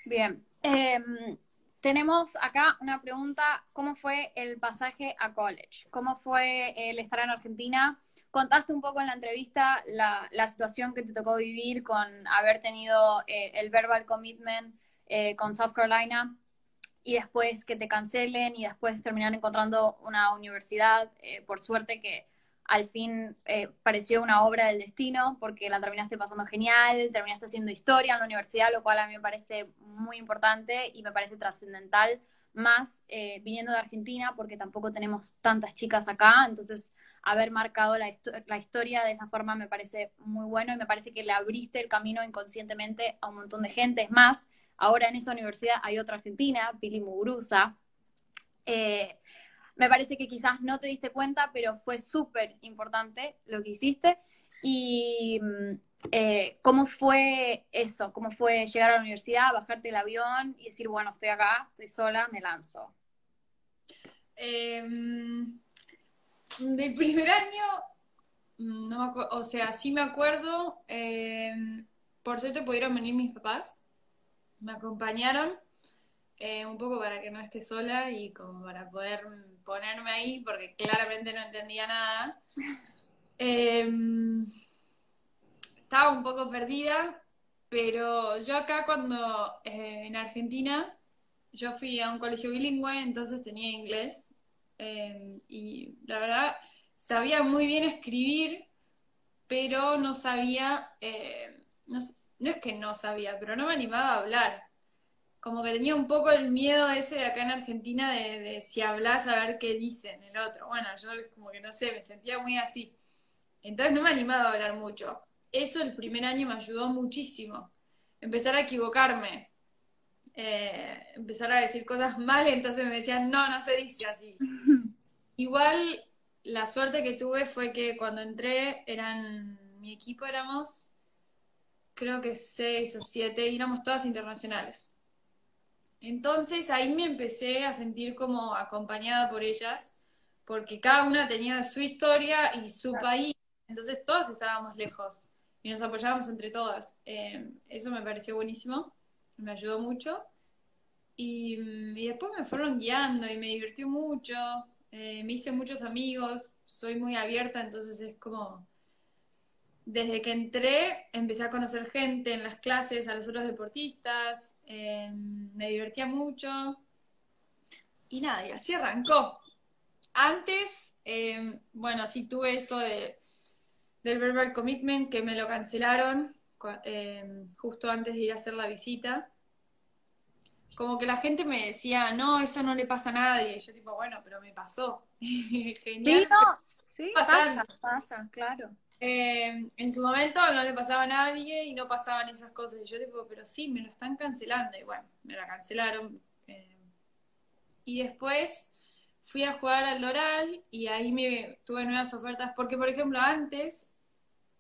Bien. Em, tenemos acá una pregunta, ¿cómo fue el pasaje a college? ¿Cómo fue el estar en Argentina? Contaste un poco en la entrevista la, situación que te tocó vivir con haber tenido eh, el verbal commitment eh, con South Carolina y después que te cancelen y después terminar encontrando una universidad, eh, por suerte que al fin eh, pareció una obra del destino porque la terminaste pasando genial, terminaste haciendo historia en la universidad, lo cual a mí me parece muy importante y me parece trascendental, más eh, viniendo de Argentina porque tampoco tenemos tantas chicas acá, entonces haber marcado la, histo- la historia de esa forma me parece muy bueno y me parece que le abriste el camino inconscientemente a un montón de gente. Es más, ahora en esa universidad hay otra argentina, Pili Muguruza. Eh, me parece que quizás no te diste cuenta, pero fue súper importante lo que hiciste. Y mm, eh, ¿cómo fue eso? ¿Cómo fue llegar a la universidad, bajarte el avión y decir, bueno, estoy acá, estoy sola, me lanzo? Em, del primer año, mm, no me o sea, sí me acuerdo, em, por suerte pudieron venir mis papás, me acompañaron eh, un poco para que no esté sola y como para poder ponerme ahí, porque claramente no entendía nada. Em, estaba un poco perdida, pero yo acá cuando eh, en Argentina, yo fui a un colegio bilingüe, entonces tenía inglés em, y la verdad sabía muy bien escribir, pero no sabía, eh, no, no es que no sabía, pero no me animaba a hablar como que tenía un poco el miedo ese de acá en Argentina de, si hablas a ver qué dicen el otro. Bueno, yo como que no sé, me sentía muy así. Entonces no me animaba a hablar mucho. Eso el primer año me ayudó muchísimo. Empezar a equivocarme. Eh, empezar a decir cosas mal, entonces me decían, no, no se dice así. Igual la suerte que tuve fue que cuando entré eran, mi equipo éramos, creo que seis o siete, y éramos todas internacionales. Entonces ahí me empecé a sentir como acompañada por ellas, porque cada una tenía su historia y su país, entonces todas estábamos lejos y nos apoyábamos entre todas. Eh, eso me pareció buenísimo, me ayudó mucho. Y, mm, después me fueron guiando y me divirtió mucho, eh, me hice muchos amigos, soy muy abierta, entonces es como desde que entré empecé a conocer gente en las clases, a los otros deportistas, eh, me divertía mucho y nada, y así arrancó. Antes, eh, bueno, sí tuve eso de, del verbal commitment que me lo cancelaron eh, justo antes de ir a hacer la visita. Como que la gente me decía, no, eso no le pasa a nadie. Y yo tipo, bueno, pero me pasó. Genial. Sí, sí pasa, pasa, claro. Eh, en su momento no le pasaba a nadie y no pasaban esas cosas. Y yo tipo, pero sí, me lo están cancelando. Y bueno, me la cancelaron. Eh, y después fui a jugar al Doral y ahí me tuve nuevas ofertas. Porque, por ejemplo, antes,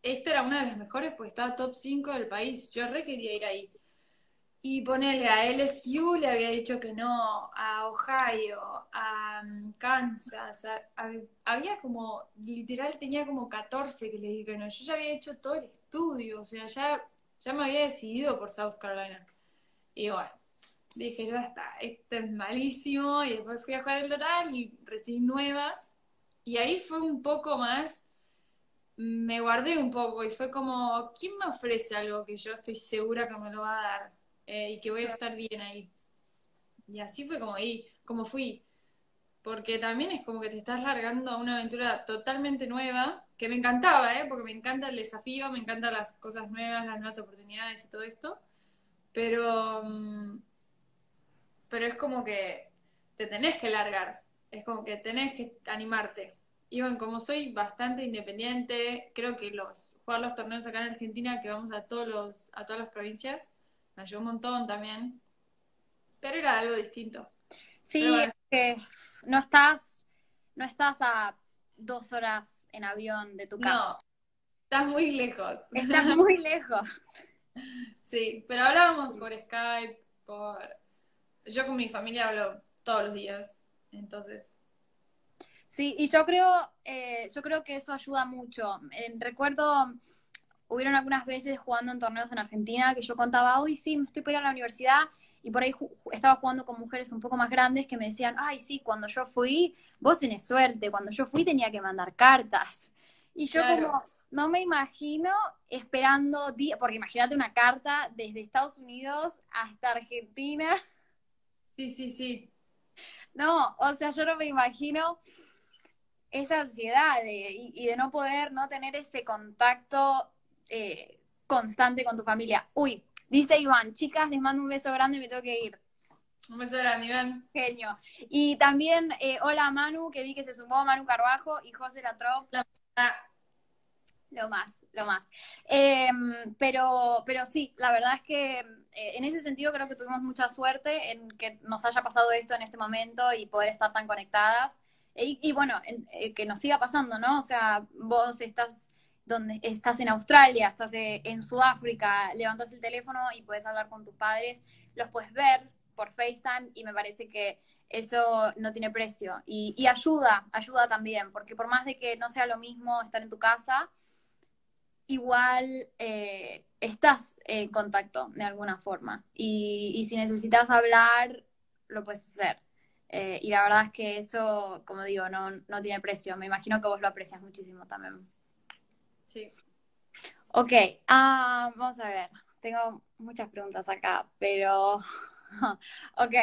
esta era una de las mejores, pues estaba top 5 del país. Yo re quería ir ahí. Y ponerle a LSU le había dicho que no, a Ohio, a mm, Kansas, había como, literal tenía como 14 que le dije que no. Yo ya había hecho todo el estudio, o sea, ya, ya me había decidido por South Carolina. Y bueno, dije, ya está, esto es malísimo. Y después fui a jugar el Doral y recibí nuevas. Y ahí fue un poco más, me guardé un poco y fue como, ¿quién me ofrece algo que yo estoy segura que me lo va a dar? Eh, y que voy a estar bien ahí. Y así fue como ahí, como fui. Porque también es como que te estás largando a una aventura totalmente nueva, que me encantaba, ¿eh? Porque me encanta el desafío, me encantan las cosas nuevas, las nuevas oportunidades y todo esto. Pero, mm, pero es como que te tenés que largar, es como que tenés que animarte. Y bueno, como soy bastante independiente, creo que los jugar los torneos acá en Argentina, que vamos a todos los, a todas las provincias, me ayudó un montón también. Pero era algo distinto. Sí, que no estás, no estás a dos horas en avión de tu casa. No, estás muy lejos. Estás muy lejos. Sí, pero hablábamos por Skype, por... Yo con mi familia hablo todos los días, entonces... Sí, y yo creo, eh, yo creo que eso ayuda mucho. recuerdo hubieron algunas veces jugando en torneos en Argentina que yo contaba, hoy sí, me estoy por ir a la universidad, y por ahí estaba jugando con mujeres un poco más grandes que me decían, ay, sí, cuando yo fui, vos tenés suerte, cuando yo fui tenía que mandar cartas. Y yo como, no me imagino esperando, porque imagínate una carta desde Estados Unidos hasta Argentina. Sí, sí, sí. No, o sea, yo no me imagino esa ansiedad y de no poder, no tener ese contacto eh, constante con tu familia. Uy, dice Iván, chicas, les mando un beso grande, me tengo que ir. Un beso grande, Iván. Genio. Y también, eh, hola Manu, que vi que se sumó Manu Carbajo y José Latrof. Lo más, lo más. Em, pero, pero sí, la verdad es que eh, en ese sentido creo que tuvimos mucha suerte en que nos haya pasado esto en este momento y poder estar tan conectadas. Y, bueno, que nos siga pasando, ¿no? O sea, vos estás donde estás en Australia, estás eh, en Sudáfrica, levantas el teléfono y puedes hablar con tus padres, los puedes ver por FaceTime y me parece que eso no tiene precio. Y, ayuda, ayuda también, porque por más de que no sea lo mismo estar en tu casa, igual eh, estás en contacto de alguna forma. Y, si necesitas hablar, lo puedes hacer. Eh, y la verdad es que eso, como digo, no, no tiene precio. Me imagino que vos lo aprecias muchísimo también. Sí. Ok, ah, vamos a ver. Tengo muchas preguntas acá, pero... ok.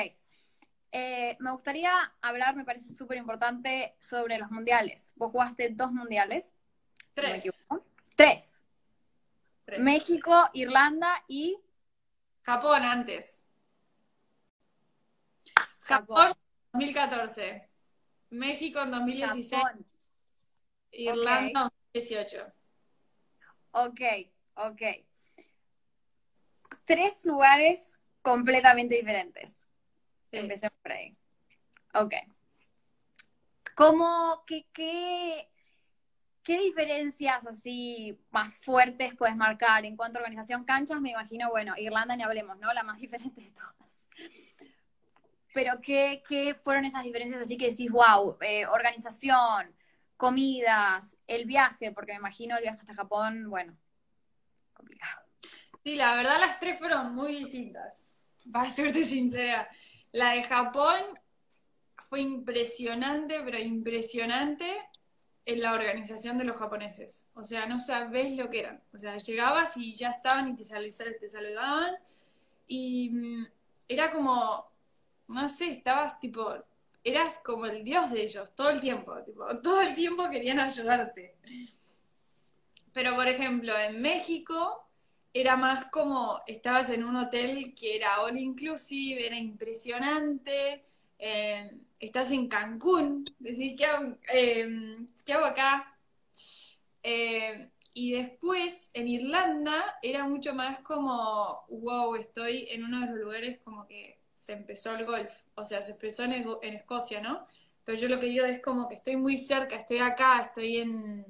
Eh, me gustaría hablar, me parece súper importante, sobre los mundiales. Vos jugaste dos mundiales. Tres. Tres. México, Irlanda y... Japón antes. Japón, 2014. México en 2016. Irlanda en 2018. Ok, ok. Tres lugares completamente diferentes. Empecemos por ahí. Ok. ¿Cómo, qué, qué, qué diferencias así más fuertes puedes marcar en cuanto a organización? Canchas, me imagino, bueno, Irlanda ni hablemos, ¿no? La más diferente de todas. Pero ¿qué, qué fueron esas diferencias así que decís, wow, eh, organización, comidas, el viaje, porque me imagino el viaje hasta Japón, bueno, complicado. Sí, la verdad las tres fueron muy distintas, para serte sincera. La de Japón fue impresionante, pero impresionante en la organización de los japoneses. O sea, no sabés lo que eran. O sea, llegabas y ya estaban y te, te saludaban. Y mm, era como, no sé, estabas tipo eras como el dios de ellos todo el tiempo, tipo, todo el tiempo querían ayudarte. Pero por ejemplo, en México era más como estabas en un hotel que era all inclusive, era impresionante. Eh, estás en Cancún, decís, ¿qué hago, eh, ¿qué hago acá? Eh, y después en Irlanda era mucho más como, wow, estoy en uno de los lugares como que se empezó el golf, o sea, se empezó en, Escocia, ¿no? Pero yo lo que digo es como que estoy muy cerca, estoy acá, estoy en,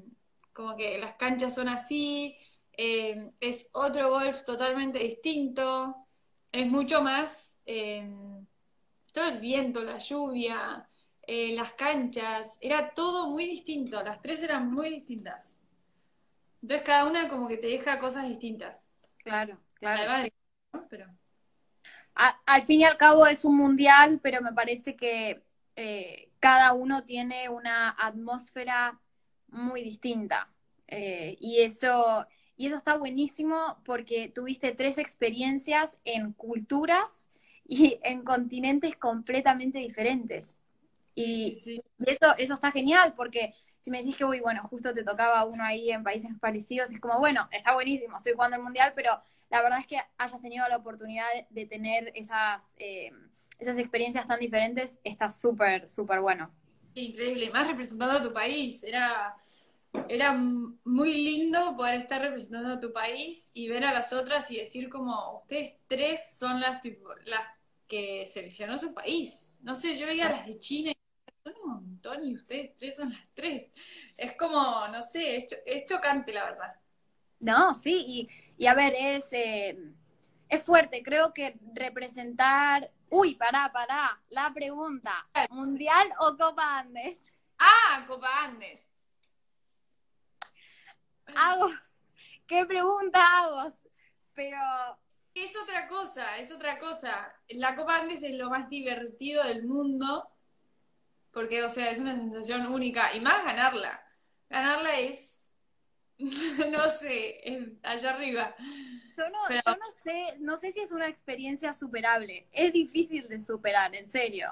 como que las canchas son así, eh, es otro golf totalmente distinto, es mucho más eh, todo el viento, la lluvia, eh, las canchas, era todo muy distinto, las tres eran muy distintas. Entonces cada una como que te deja cosas distintas. Claro, claro. Pero al fin y al cabo es un mundial, pero me parece que eh, cada uno tiene una atmósfera muy distinta. Eh, y, eso, y eso está buenísimo porque tuviste tres experiencias en culturas y en continentes completamente diferentes. Y, eso, eso está genial porque si me decís que, uy, bueno, justo te tocaba uno ahí en países parecidos, es como, bueno, está buenísimo, estoy jugando el mundial, pero la verdad es que hayas tenido la oportunidad de, tener esas, eh, esas experiencias tan diferentes, está súper, súper bueno. Increíble, más representando a tu país, era, era muy lindo poder estar representando a tu país y ver a las otras y decir como, ustedes tres son las, tipo, las que seleccionó su país. No sé, yo veía las de China y son un montón y ustedes tres son las tres. Es como, no sé, es, es chocante la verdad. No, sí, y y a ver, es, eh, es fuerte. Creo que representar. Uy, pará, pará. La pregunta: ¿Mundial o Copa Andes? Ah, Copa Andes. Agos. ¿Qué pregunta Agos? Pero. Es otra cosa, es otra cosa. La Copa Andes es lo más divertido del mundo. Porque, o sea, es una sensación única. Y más ganarla. Ganarla es no sé, allá arriba. Yo no, no sé, no sé si es una experiencia superable. Es difícil de superar, en serio.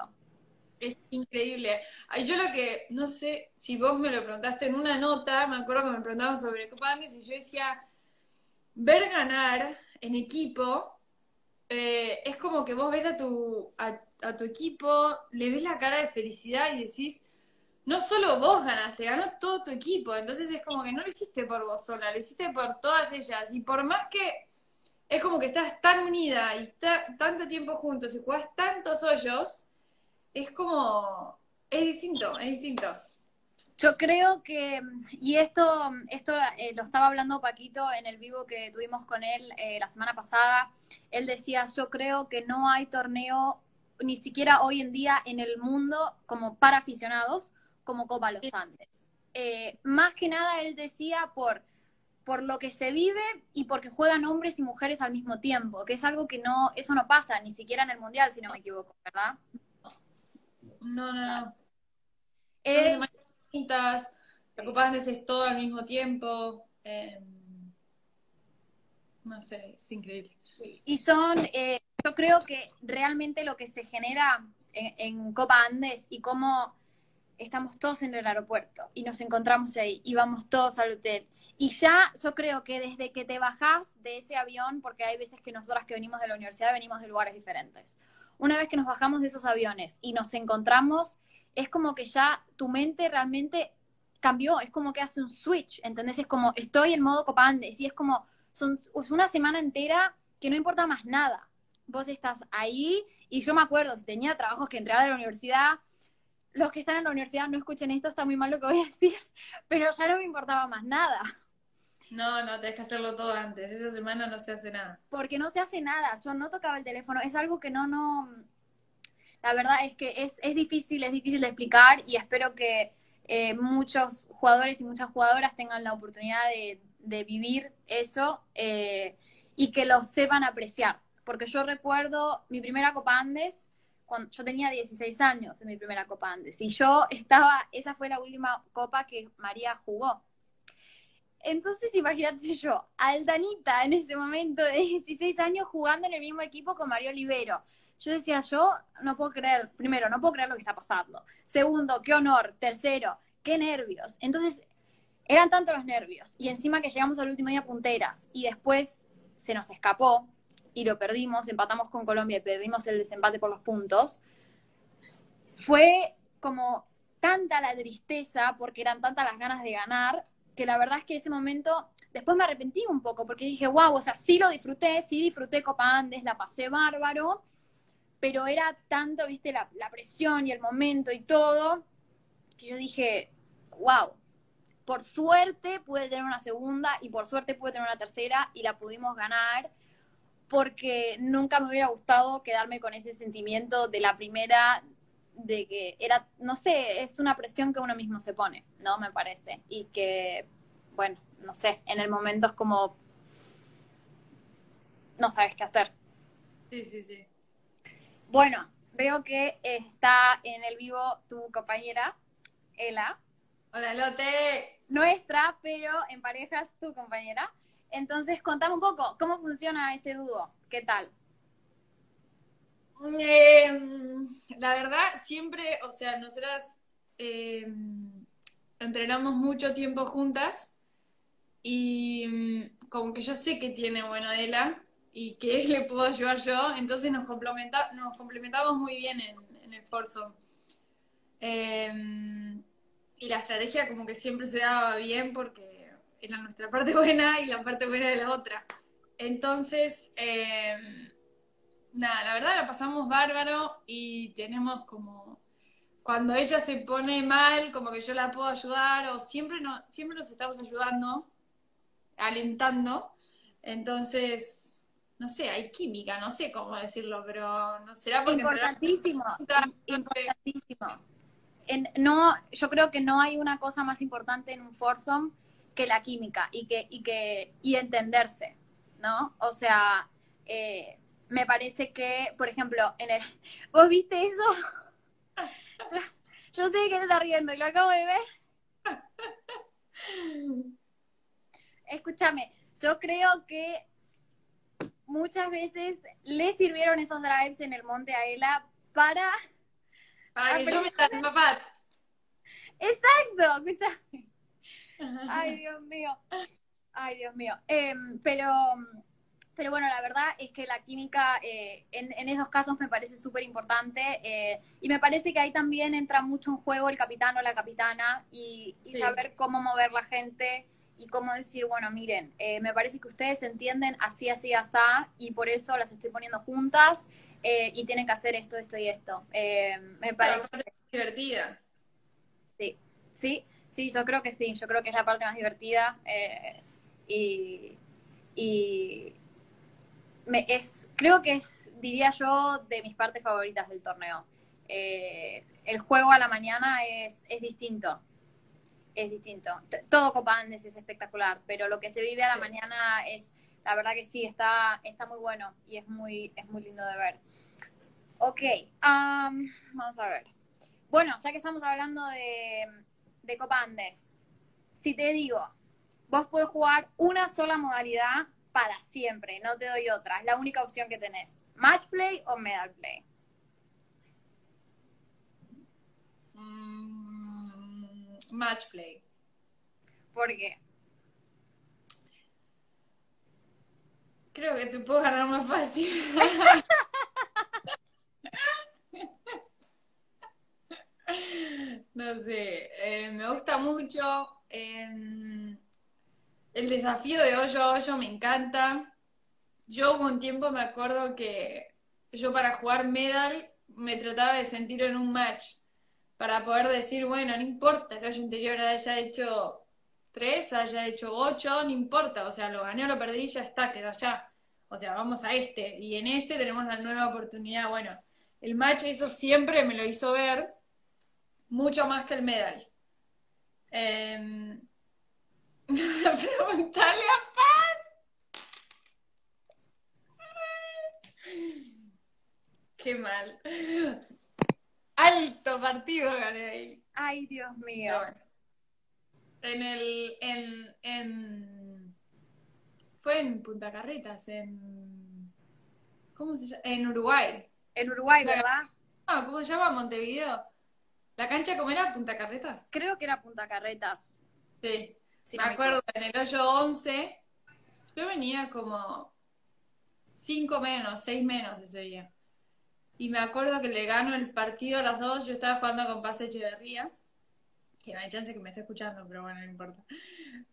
Es increíble. Yo lo que, no sé si vos me lo preguntaste en una nota, me acuerdo que me preguntaban sobre Copa Davis y yo decía, ver ganar en equipo eh, es como que vos ves a tu, a tu equipo, le ves la cara de felicidad y decís, no solo vos ganaste, ganó todo tu equipo. Entonces es como que no lo hiciste por vos sola, lo hiciste por todas ellas. Y por más que es como que estás tan unida y tanto tiempo juntos y jugás tantos hoyos, es como. Es distinto, es distinto. Yo creo que, y esto, esto eh, lo estaba hablando Paquito en el vivo que tuvimos con él eh, la semana pasada. Él decía, yo creo que no hay torneo, ni siquiera hoy en día en el mundo, como para aficionados, como Copa Los Andes. Eh, más que nada él decía por, por lo que se vive y porque juegan hombres y mujeres al mismo tiempo, que es algo que no, eso no pasa ni siquiera en el Mundial, si no me equivoco, ¿verdad? No, no, no. Es, Copa Andes es todo al mismo tiempo. eh, no sé, es increíble. Y son, eh, yo creo que realmente lo que se genera en, en Copa Andes y cómo estamos todos en el aeropuerto y nos encontramos ahí y vamos todos al hotel. Y ya yo creo que desde que te bajás de ese avión, porque hay veces que nosotras que venimos de la universidad venimos de lugares diferentes, una vez que nos bajamos de esos aviones y nos encontramos, es como que ya tu mente realmente cambió, es como que hace un switch, ¿entendés? Es como estoy en modo Copa Andes y es como, son, es una semana entera que no importa más nada. Vos estás ahí y yo me acuerdo, si tenía trabajos que entraba de la universidad, los que están en la universidad no escuchen esto, está muy mal lo que voy a decir, pero ya no me importaba más nada, No, no, tenés que hacerlo todo antes. Esa semana no se hace nada. porque no se hace nada, yo no tocaba el teléfono, es algo que no, no, la verdad es que es, es difícil, es difícil de explicar y espero que eh, muchos jugadores y muchas jugadoras tengan la oportunidad de, de vivir eso eh, y que lo sepan apreciar, porque yo recuerdo mi primera Copa Andes, cuando yo tenía 16 años en mi primera Copa Andes y yo estaba, esa fue la última copa que María jugó. Entonces imagínate yo, Aldanita en ese momento de 16 años jugando en el mismo equipo con Mario Olivero. Yo decía, yo no puedo creer, primero, no puedo creer lo que está pasando. Segundo, qué honor. Tercero, qué nervios. Entonces, eran tantos los nervios. Y encima que llegamos al último día punteras y después se nos escapó y lo perdimos, empatamos con Colombia y perdimos el desempate por los puntos. Fue como tanta la tristeza porque eran tantas las ganas de ganar que la verdad es que ese momento después me arrepentí un poco porque dije, wow, o sea, sí lo disfruté, sí disfruté Copa Andes, la pasé bárbaro, pero era tanto, viste, la, la presión y el momento y todo, que yo dije, wow, por suerte pude tener una segunda y por suerte pude tener una tercera y la pudimos ganar porque nunca me hubiera gustado quedarme con ese sentimiento de la primera, de que era, no sé, es una presión que uno mismo se pone, ¿no? Me parece. Y que, bueno, no sé, en el momento es como, no sabes qué hacer. Sí, sí, sí. Bueno, veo que está en el vivo tu compañera, Ela, Hola, Lote. nuestra, pero en parejas tu compañera. Entonces, contame un poco, ¿cómo funciona ese dúo? ¿Qué tal? Eh, la verdad, siempre, o sea, nosotras eh, entrenamos mucho tiempo juntas y mm, como que yo sé que tiene bueno Ela y que le puedo ayudar yo, entonces nos, complementa, nos complementamos muy bien en, el foursome. Eh, y la estrategia como que siempre se daba bien porque era nuestra parte buena y la parte buena de la otra. Entonces, eh, nada, la verdad la pasamos bárbaro y tenemos como, cuando ella se pone mal, como que yo la puedo ayudar o siempre, no, siempre nos estamos ayudando, alentando. Entonces, no sé, hay química, no sé cómo decirlo, pero no será porque Importantísimo, importantísimo. En- no, yo creo que no hay una cosa más importante en un foursome que la química y que, y que, y entenderse, ¿no? O sea, eh, me parece que, por ejemplo, en el, ¿vos viste eso? Yo sé que está riendo, lo acabo de ver. Escúchame, yo creo que muchas veces le sirvieron esos drives en el monte a Ela para para que yo me. Exacto, escúchame. Ay, Dios mío. Ay, Dios mío. Em, pero, pero bueno, la verdad es que la química eh, en, en esos casos me parece súper importante eh, y me parece que ahí también entra mucho en juego el capitán o la capitana y, y Sí. saber cómo mover la gente y cómo decir, bueno, miren, eh, me parece que ustedes entienden así, así, así y por eso las estoy poniendo juntas eh, y tienen que hacer esto, esto y esto. Me parece... divertida. Sí, sí, Sí, yo creo que sí, yo creo que es la parte más divertida eh, y, y me, es, creo que es, diría yo, de mis partes favoritas del torneo. Eh, el juego a la mañana es, es distinto, es distinto. T- Todo Copa Andes es espectacular, pero lo que se vive a la Sí. mañana es, la verdad que sí, está, está muy bueno y es muy, es muy lindo de ver. Ok, am, vamos a ver. Bueno, ya que estamos hablando de, de Copa Andes, si te digo, vos podés jugar una sola modalidad para siempre, no te doy otra, es la única opción que tenés. Match play o medal play. Mm, match play. ¿Por qué? Creo que te puedo ganar más fácil. No sé, eh, me gusta mucho. eh, el desafío de hoyo a hoyo me encanta. Yo hubo un tiempo, me acuerdo que yo para jugar medal me trataba de sentir en un match para poder decir, bueno, no importa el hoyo anterior haya hecho tres, haya hecho ocho, no importa, o sea, lo gané o lo perdí, ya está, quedó allá. O sea, vamos a este, y en este tenemos la nueva oportunidad. Bueno, el match eso siempre me lo hizo ver mucho más que el medal. Eh... Preguntarle a Paz. Qué mal. Alto partido gané ahí. Ay, Dios mío. Bueno. En el, en, en, fue en Punta Carretas, en, ¿cómo se llama? En Uruguay. En Uruguay, ¿verdad? Ah, ¿cómo se llama? Montevideo. ¿La cancha cómo era? ¿Punta Carretas? Creo que era Punta Carretas. Sí. si Me no acuerdo en el hoyo 11, yo venía como 5 menos, 6 menos ese día. Y me acuerdo que le gano el partido a las dos, yo estaba jugando con Paz Echeverría, que no hay chance que me esté escuchando, pero bueno, no importa.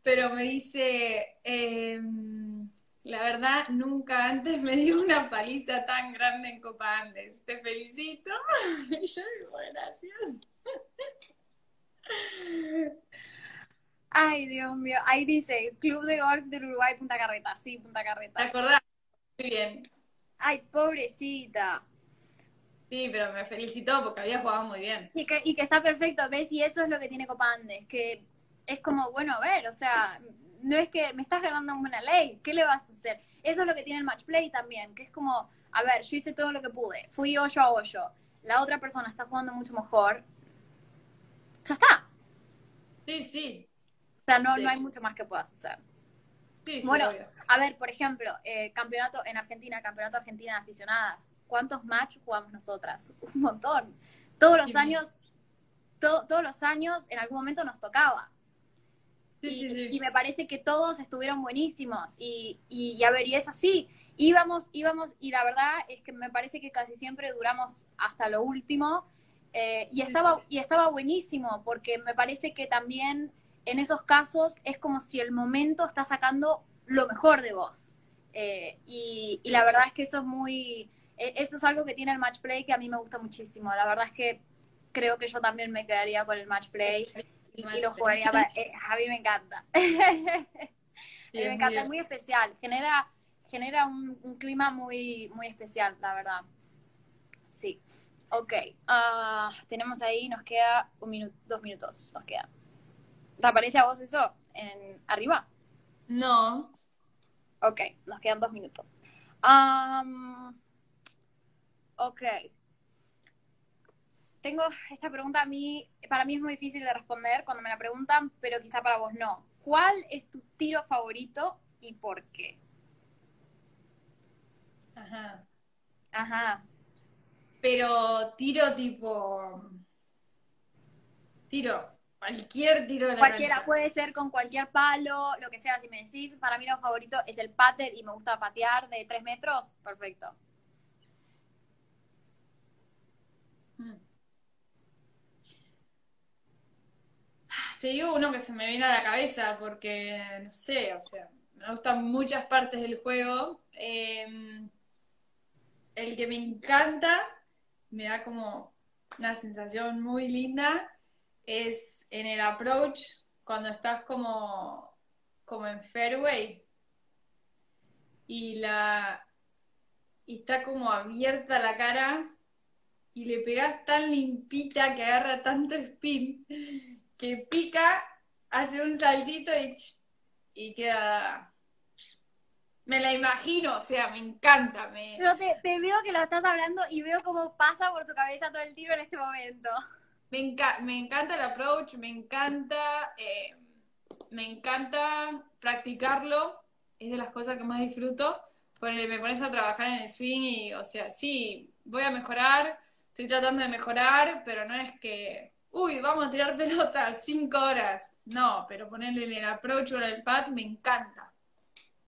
Pero me dice, em, la verdad, nunca antes me dio una paliza tan grande en Copa Andes. Te felicito. Y yo digo, gracias. Ay, Dios mío. Ahí dice, Club de Golf del Uruguay, Punta Carretas. Sí, Punta ¿Te Carretas. acordás? Muy bien. Ay, pobrecita. Sí, pero me felicitó porque había jugado muy bien. Y que, y que está perfecto, ¿ves? Y eso es lo que tiene Copa Andes, que es como, bueno, a ver, o sea, no es que me estás ganando una ley, ¿qué le vas a hacer? Eso es lo que tiene el match play también, que es como, a ver, yo hice todo lo que pude, fui hoyo a hoyo, la otra persona está jugando mucho mejor, ya está. Sí, sí. O sea, no, Sí. no hay mucho más que puedas hacer. Sí, sí, Bueno, obvio. a ver, por ejemplo, eh, campeonato en Argentina, campeonato argentina de aficionadas. ¿Cuántos match jugamos nosotras? Un montón. Todos los Sí. años, to- todos los años en algún momento nos tocaba. Sí, y, sí, sí. y me parece que todos estuvieron buenísimos. Y, y, y a ver, y es así. Íbamos, íbamos, y la verdad es que me parece que casi siempre duramos hasta lo último. Eh, y, estaba, y estaba buenísimo, porque me parece que también en esos casos es como si el momento está sacando lo mejor de vos. Eh, y, y la verdad es que eso es muy. eh, Eso es algo que tiene el match play que a mí me gusta muchísimo. La verdad es que creo que yo también me quedaría con el match play y, y lo jugaría para, eh, a mí me encanta. a mí Sí, me encanta, muy es muy especial. Genera, genera un, un clima muy, muy especial, la verdad. Sí. Ok. Ah, tenemos ahí, nos queda un minuto, dos minutos. Nos queda. ¿Te parece a vos eso? En, arriba. No. Ok, nos quedan dos minutos. Am, ok. Tengo esta pregunta a mí, para mí es muy difícil de responder cuando me la preguntan, pero quizá para vos no. ¿Cuál es tu tiro favorito y por qué? Ajá. Ajá. Pero tiro tipo. Tiro. Cualquier tiro de la Cualquiera cancha. puede ser con cualquier palo, lo que sea. Si me decís, para mí lo favorito es el pater y me gusta patear de tres metros, perfecto. Mm. Te digo uno que se me viene a la cabeza porque, no sé, o sea, me gustan muchas partes del juego. Eh, el que me encanta, me da como una sensación muy linda, es en el approach, cuando estás como, como en fairway y la y está como abierta la cara y le pegas tan limpita que agarra tanto spin que pica, hace un saltito y, y queda me la imagino, o sea, me encanta. Me... Yo te, veo que lo estás hablando y veo cómo pasa por tu cabeza todo el tiro en este momento. Me, me encanta el approach, me encanta, eh, me encanta practicarlo, es de las cosas que más disfruto. Ponele, me pones a trabajar en el swing y, o sea, sí, voy a mejorar, estoy tratando de mejorar, pero no es que, uy, vamos a tirar pelota cinco horas. No, pero ponerle en el approach o en el pad me encanta.